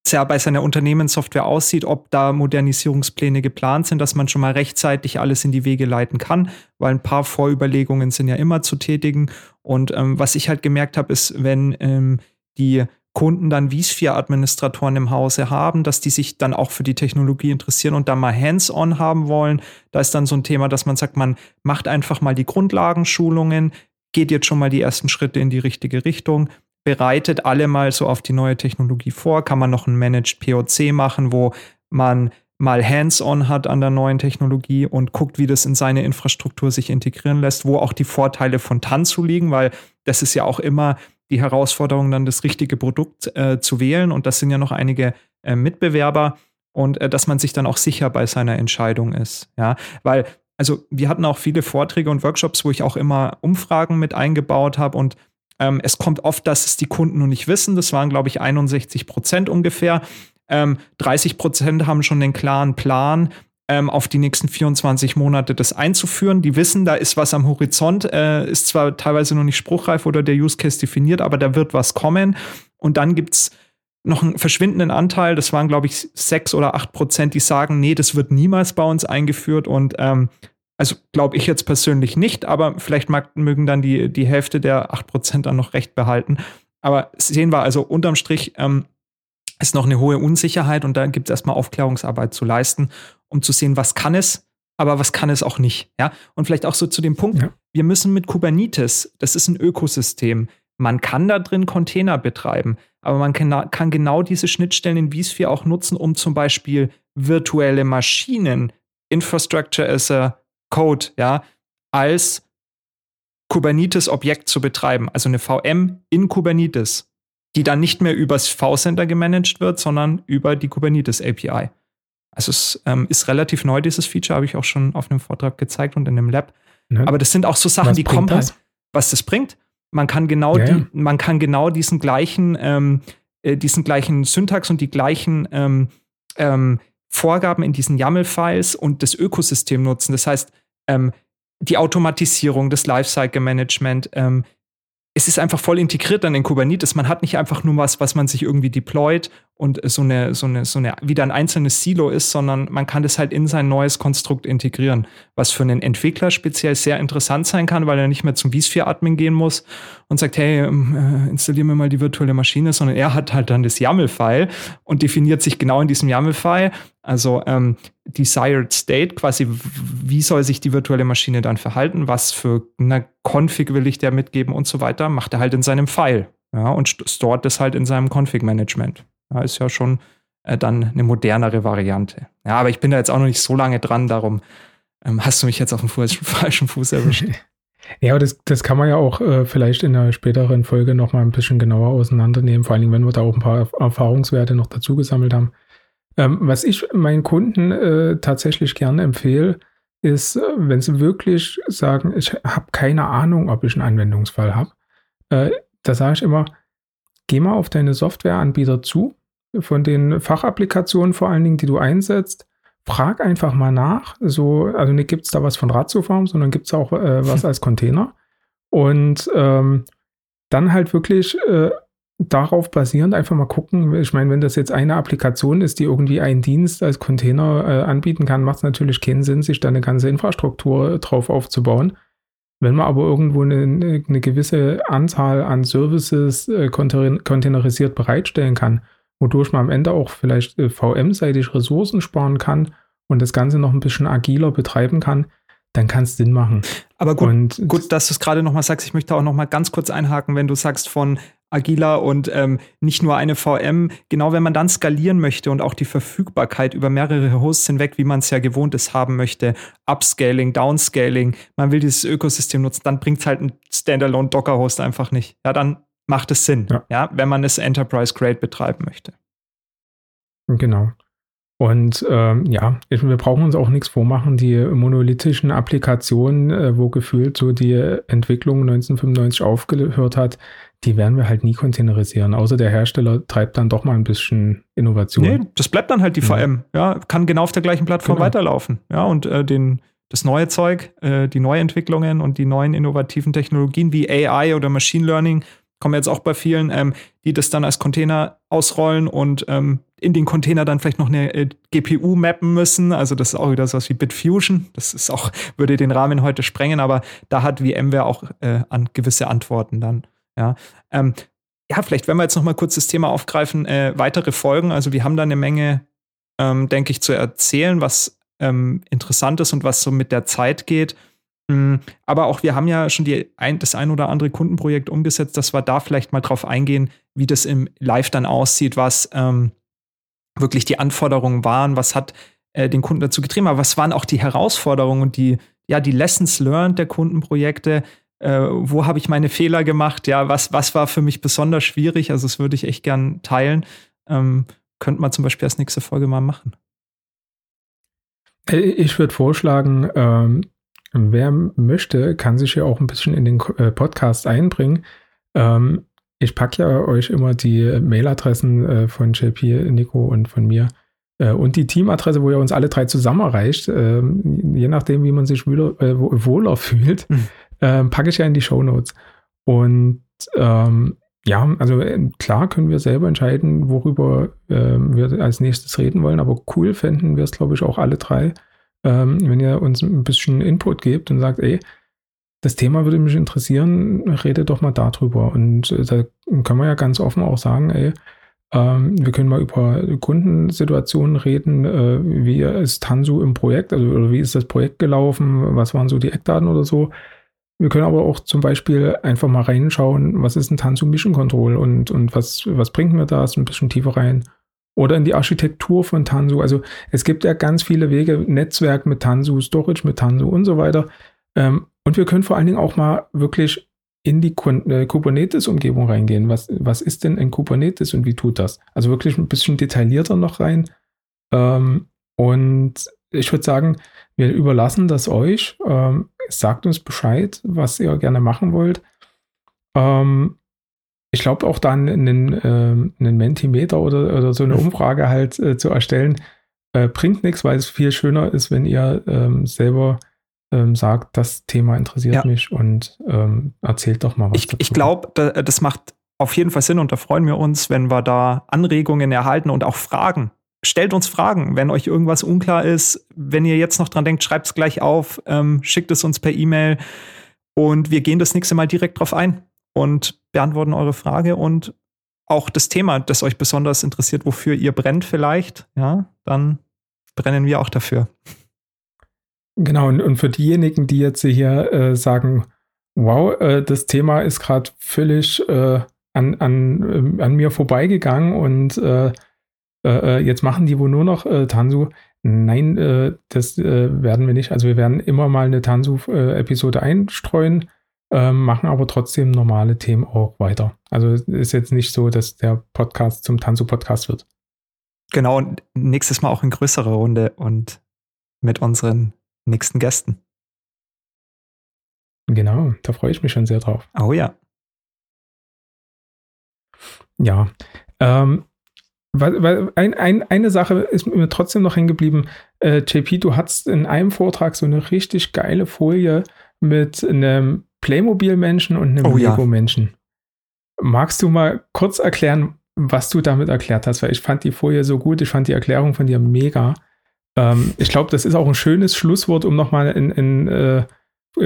ja, bei seiner Unternehmenssoftware aussieht, ob da Modernisierungspläne geplant sind, dass man schon mal rechtzeitig alles in die Wege leiten kann, weil ein paar Vorüberlegungen sind ja immer zu tätigen. Und ähm, was ich halt gemerkt habe, ist, wenn ähm, die Kunden dann vSphere-Administratoren im Hause haben, dass die sich dann auch für die Technologie interessieren und da mal hands-on haben wollen. Da ist dann so ein Thema, dass man sagt, man macht einfach mal die Grundlagenschulungen, geht jetzt schon mal die ersten Schritte in die richtige Richtung, bereitet alle mal so auf die neue Technologie vor, kann man noch ein Managed POC machen, wo man mal hands-on hat an der neuen Technologie und guckt, wie das in seine Infrastruktur sich integrieren lässt, wo auch die Vorteile von Tanzu liegen, weil das ist ja auch immer die Herausforderung, dann das richtige Produkt äh, zu wählen. Und das sind ja noch einige äh, Mitbewerber und äh, dass man sich dann auch sicher bei seiner Entscheidung ist. Ja, weil, also wir hatten auch viele Vorträge und Workshops, wo ich auch immer Umfragen mit eingebaut habe und ähm, es kommt oft, dass es die Kunden noch nicht wissen. Das waren, glaube ich, 61 Prozent ungefähr. Ähm, 30 Prozent haben schon den klaren Plan ähm, auf die nächsten 24 Monate das einzuführen. Die wissen, da ist was am Horizont, äh, ist zwar teilweise noch nicht spruchreif oder der Use Case definiert, aber da wird was kommen. Und dann gibt es noch einen verschwindenden Anteil, das waren, glaube ich, sechs oder acht Prozent, die sagen, nee, das wird niemals bei uns eingeführt. Und ähm, also glaube ich jetzt persönlich nicht, aber vielleicht mag, mögen dann die, die Hälfte der acht Prozent dann noch recht behalten. Aber sehen wir also unterm Strich, ähm, ist noch eine hohe Unsicherheit und da gibt es erstmal Aufklärungsarbeit zu leisten, um zu sehen, was kann es, aber was kann es auch nicht. Ja? Und vielleicht auch so zu dem Punkt, ja. wir müssen mit Kubernetes, das ist ein Ökosystem, man kann da drin Container betreiben, aber man kann, kann genau diese Schnittstellen in vSphere auch nutzen, um zum Beispiel virtuelle Maschinen, Infrastructure as a Code, ja, als Kubernetes-Objekt zu betreiben, also eine VM in Kubernetes die dann nicht mehr übers V-Center gemanagt wird, sondern über die Kubernetes API. Also es ähm, ist relativ neu, dieses Feature, habe ich auch schon auf einem Vortrag gezeigt und in einem Lab. Ja. Aber das sind auch so Sachen, was die kommen halt, was das bringt. Man kann genau, ja, die, man kann genau diesen gleichen, ähm, äh, diesen gleichen Syntax und die gleichen ähm, ähm, Vorgaben in diesen YAML-Files und das Ökosystem nutzen. Das heißt, ähm, die Automatisierung, das Lifecycle-Management, ähm, es ist einfach voll integriert dann in Kubernetes. Man hat nicht einfach nur was, was man sich irgendwie deployt und so eine, so eine, so eine, wieder ein einzelnes Silo ist, sondern man kann das halt in sein neues Konstrukt integrieren, was für einen Entwickler speziell sehr interessant sein kann, weil er nicht mehr zum vSphere-Admin gehen muss und sagt, hey, ähm, äh, installier mir mal die virtuelle Maschine, sondern er hat halt dann das YAML-File und definiert sich genau in diesem YAML-File, also ähm, Desired State, quasi wie soll sich die virtuelle Maschine dann verhalten, was für eine Config will ich der mitgeben und so weiter, macht er halt in seinem File ja, und stort das halt in seinem Config-Management. Ja, ist ja schon äh, dann eine modernere Variante. Ja, aber ich bin da jetzt auch noch nicht so lange dran, darum ähm, hast du mich jetzt auf dem falschen Fuß erwischt. Ja, das, das kann man ja auch äh, vielleicht in einer späteren Folge noch mal ein bisschen genauer auseinandernehmen, vor allen Dingen, wenn wir da auch ein paar Erfahrungswerte noch dazu gesammelt haben. Ähm, was ich meinen Kunden äh, tatsächlich gerne empfehle, ist, äh, wenn sie wirklich sagen, ich habe keine Ahnung, ob ich einen Anwendungsfall habe, äh, da sage ich immer, geh mal auf deine Softwareanbieter zu von den Fachapplikationen vor allen Dingen, die du einsetzt, frag einfach mal nach. So, also nicht gibt es da was von Ratiofarm, sondern gibt es auch äh, was als Container. Und ähm, dann halt wirklich äh, darauf basierend einfach mal gucken. Ich meine, wenn das jetzt eine Applikation ist, die irgendwie einen Dienst als Container äh, anbieten kann, macht es natürlich keinen Sinn, sich da eine ganze Infrastruktur drauf aufzubauen. Wenn man aber irgendwo eine, eine gewisse Anzahl an Services äh, containerisiert bereitstellen kann, wodurch man am Ende auch vielleicht äh, VM-seitig Ressourcen sparen kann und das Ganze noch ein bisschen agiler betreiben kann, dann kann es Sinn machen. Aber gut, und gut dass du es gerade nochmal sagst. Ich möchte auch nochmal ganz kurz einhaken, wenn du sagst von agiler und ähm, nicht nur eine VM. Genau wenn man dann skalieren möchte und auch die Verfügbarkeit über mehrere Hosts hinweg, wie man es ja gewohnt ist, haben möchte, Upscaling, Downscaling, man will dieses Ökosystem nutzen, dann bringt es halt ein Standalone Docker-Host einfach nicht. Ja, dann macht es Sinn, ja. ja, wenn man es Enterprise Grade betreiben möchte. Genau. Und ähm, ja, wir brauchen uns auch nichts vormachen. Die monolithischen Applikationen, äh, wo gefühlt so die Entwicklung 1995 aufgehört hat, die werden wir halt nie containerisieren. Außer der Hersteller treibt dann doch mal ein bisschen Innovation. Nee, das bleibt dann halt die VM. Ja, kann genau auf der gleichen Plattform genau. weiterlaufen. Ja, und äh, den, das neue Zeug, äh, die Neuentwicklungen und die neuen innovativen Technologien wie AI oder Machine Learning kommen jetzt auch bei vielen, ähm, die das dann als Container ausrollen und ähm, in den Container dann vielleicht noch eine äh, GPU mappen müssen. Also das ist auch wieder so was wie Bitfusion. Das ist auch, würde den Rahmen heute sprengen, aber da hat VMware auch äh, an gewisse Antworten dann. Ja, ähm, ja vielleicht, wenn wir jetzt noch mal kurz das Thema aufgreifen, äh, weitere Folgen. Also wir haben da eine Menge, ähm, denke ich, zu erzählen, was ähm, interessant ist und was so mit der Zeit geht. Mhm. Aber auch wir haben ja schon ein, das ein oder andere Kundenprojekt umgesetzt, dass wir da vielleicht mal drauf eingehen, wie das im Live dann aussieht, was ähm, wirklich die Anforderungen waren, was hat äh, den Kunden dazu getrieben, aber was waren auch die Herausforderungen und die, ja, die Lessons learned der Kundenprojekte, äh, wo habe ich meine Fehler gemacht, ja, was, was war für mich besonders schwierig, also das würde ich echt gern teilen. Ähm, könnte man zum Beispiel als nächste Folge mal machen. Äh, ich würde vorschlagen, ähm, Wer möchte, kann sich ja auch ein bisschen in den äh, Podcast einbringen. Ähm, ich packe ja euch immer die Mailadressen äh, von JP, Nico und von mir äh, und die Teamadresse, wo ihr uns alle drei zusammen erreicht. Ähm, je nachdem, wie man sich wohler, äh, wohler fühlt, mhm. packe ich ja in die Show Notes. Und ähm, ja, also äh, klar können wir selber entscheiden, worüber ähm, wir als nächstes reden wollen, aber cool fänden wir es, glaube ich, auch alle drei ähm, wenn ihr uns ein bisschen Input gebt und sagt, ey, das Thema würde mich interessieren, redet doch mal darüber. Und äh, da können wir ja ganz offen auch sagen, ey, ähm, wir können mal über Kundensituationen reden, äh, wie ist Tansu im Projekt, also oder wie ist das Projekt gelaufen, was waren so die Eckdaten oder so. Wir können aber auch zum Beispiel einfach mal reinschauen, was ist ein Tansu Mission Control und, und was, was bringt mir das, ein bisschen tiefer rein oder in die Architektur von Tanzu. Also es gibt ja ganz viele Wege, Netzwerk mit Tanzu, Storage mit Tanzu und so weiter. Ähm, und wir können vor allen Dingen auch mal wirklich in die äh, Kubernetes-Umgebung reingehen. Was, was ist denn ein Kubernetes und wie tut das? Also wirklich ein bisschen detaillierter noch rein. Ähm, und ich würde sagen, wir überlassen das euch. Ähm, sagt uns Bescheid, was ihr gerne machen wollt. Ähm, ich glaube auch dann einen, äh, einen Mentimeter oder, oder so eine Umfrage halt äh, zu erstellen, äh, bringt nichts, weil es viel schöner ist, wenn ihr ähm, selber ähm, sagt, das Thema interessiert ja. mich und ähm, erzählt doch mal was. Ich, ich glaube, da, das macht auf jeden Fall Sinn und da freuen wir uns, wenn wir da Anregungen erhalten und auch Fragen. Stellt uns Fragen, wenn euch irgendwas unklar ist. Wenn ihr jetzt noch dran denkt, schreibt es gleich auf, ähm, schickt es uns per E-Mail und wir gehen das nächste Mal direkt drauf ein und beantworten eure Frage und auch das Thema, das euch besonders interessiert, wofür ihr brennt vielleicht, ja, dann brennen wir auch dafür. Genau, und, und für diejenigen, die jetzt hier äh, sagen, wow, äh, das Thema ist gerade völlig äh, an, an, äh, an mir vorbeigegangen und äh, äh, jetzt machen die wohl nur noch Tansu. Nein, das werden wir nicht. Also wir werden immer mal eine Tansu-Episode einstreuen ähm, machen aber trotzdem normale Themen auch weiter. Also ist jetzt nicht so, dass der Podcast zum Tanzu-Podcast wird. Genau, und nächstes Mal auch in größerer Runde und mit unseren nächsten Gästen. Genau, da freue ich mich schon sehr drauf. Oh ja. Ja. Ähm, weil, weil ein, ein, eine Sache ist mir trotzdem noch hängen geblieben. Äh, JP, du hattest in einem Vortrag so eine richtig geile Folie mit einem Playmobil-Menschen und einem Oh ja. Lego-Menschen. Magst du mal kurz erklären, was du damit erklärt hast? Weil ich fand die Folie so gut, ich fand die Erklärung von dir mega. Ähm, ich glaube, das ist auch ein schönes Schlusswort, um nochmal ein, ein äh,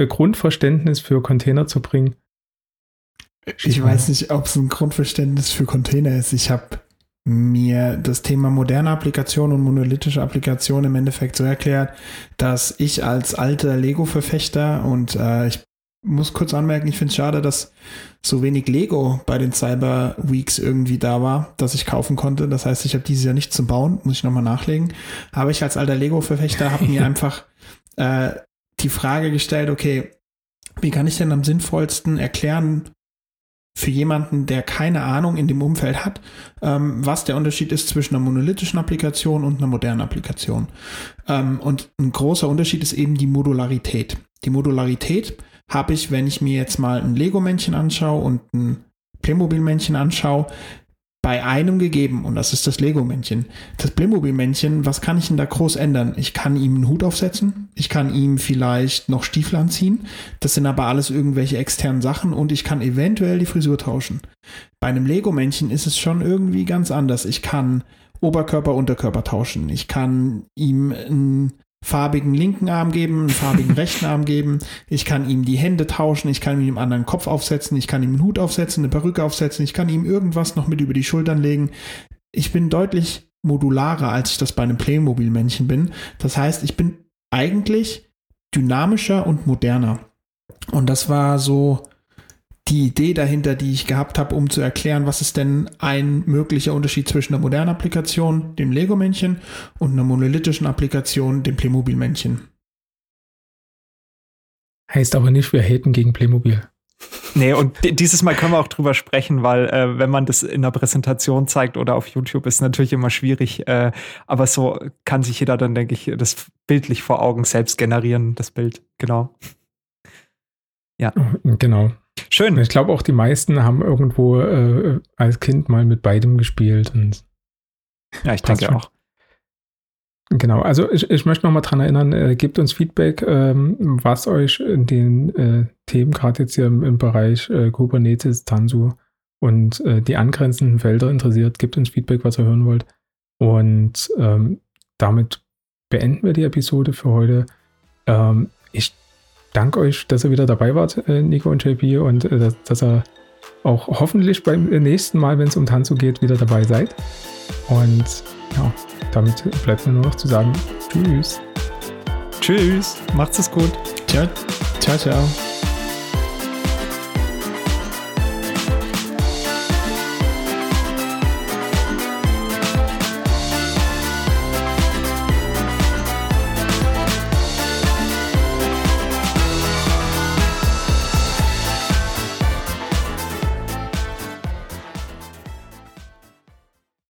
Grundverständnis für Container zu bringen. Ich weiß nicht, ob es ein Grundverständnis für Container ist. Ich habe mir das Thema moderne Applikation und monolithische Applikation im Endeffekt so erklärt, dass ich als alter Lego-Verfechter und äh, ich muss kurz anmerken, ich finde es schade, dass so wenig Lego bei den Cyber Weeks irgendwie da war, dass ich kaufen konnte. Das heißt, ich habe dieses Jahr nicht zum Bauen, muss ich nochmal nachlegen. Aber ich als alter Lego-Verfechter habe mir einfach äh, die Frage gestellt, okay, wie kann ich denn am sinnvollsten erklären, für jemanden, der keine Ahnung in dem Umfeld hat, ähm, was der Unterschied ist zwischen einer monolithischen Applikation und einer modernen Applikation. Ähm, und ein großer Unterschied ist eben die Modularität. Die Modularität habe ich, wenn ich mir jetzt mal ein Lego-Männchen anschaue und ein Playmobil-Männchen anschaue, bei einem gegeben und das ist das Lego-Männchen. Das Playmobil-Männchen, was kann ich denn da groß ändern? Ich kann ihm einen Hut aufsetzen, ich kann ihm vielleicht noch Stiefel anziehen, das sind aber alles irgendwelche externen Sachen und ich kann eventuell die Frisur tauschen. Bei einem Lego-Männchen ist es schon irgendwie ganz anders. Ich kann Oberkörper, Unterkörper tauschen. Ich kann ihm einen farbigen linken Arm geben, einen farbigen rechten Arm geben. Ich kann ihm die Hände tauschen, ich kann ihm einen anderen Kopf aufsetzen, ich kann ihm einen Hut aufsetzen, eine Perücke aufsetzen, ich kann ihm irgendwas noch mit über die Schultern legen. Ich bin deutlich modularer, als ich das bei einem Playmobil-Männchen bin. Das heißt, ich bin eigentlich dynamischer und moderner. Und das war so die Idee dahinter, die ich gehabt habe, um zu erklären, was ist denn ein möglicher Unterschied zwischen einer modernen Applikation, dem Lego-Männchen, und einer monolithischen Applikation, dem Playmobil-Männchen. Heißt aber nicht, wir haten gegen Playmobil. Nee, und di- dieses Mal können wir auch drüber sprechen, weil äh, wenn man das in einer Präsentation zeigt oder auf YouTube, ist natürlich immer schwierig. Äh, aber so kann sich jeder dann, denke ich, das bildlich vor Augen selbst generieren, das Bild. Genau. Genau. Schön. Ich glaube auch die meisten haben irgendwo äh, als Kind mal mit beidem gespielt und Ja, ich denke schon. auch. Genau, also ich, ich möchte nochmal dran erinnern, äh, gebt uns Feedback, ähm, was euch in den äh, Themen, gerade jetzt hier im, im Bereich äh, Kubernetes, Tanzu und äh, die angrenzenden Felder interessiert. Gebt uns Feedback, was ihr hören wollt. Und ähm, damit beenden wir die Episode für heute. Ähm, ich danke euch, dass ihr wieder dabei wart, äh, Nico und JP, und äh, dass, dass ihr auch hoffentlich beim nächsten Mal, wenn es um Tanzu geht, wieder dabei seid. Und ja, damit bleibt mir nur noch zu sagen, tschüss. Tschüss. Macht's es gut. Ciao, ciao, ciao.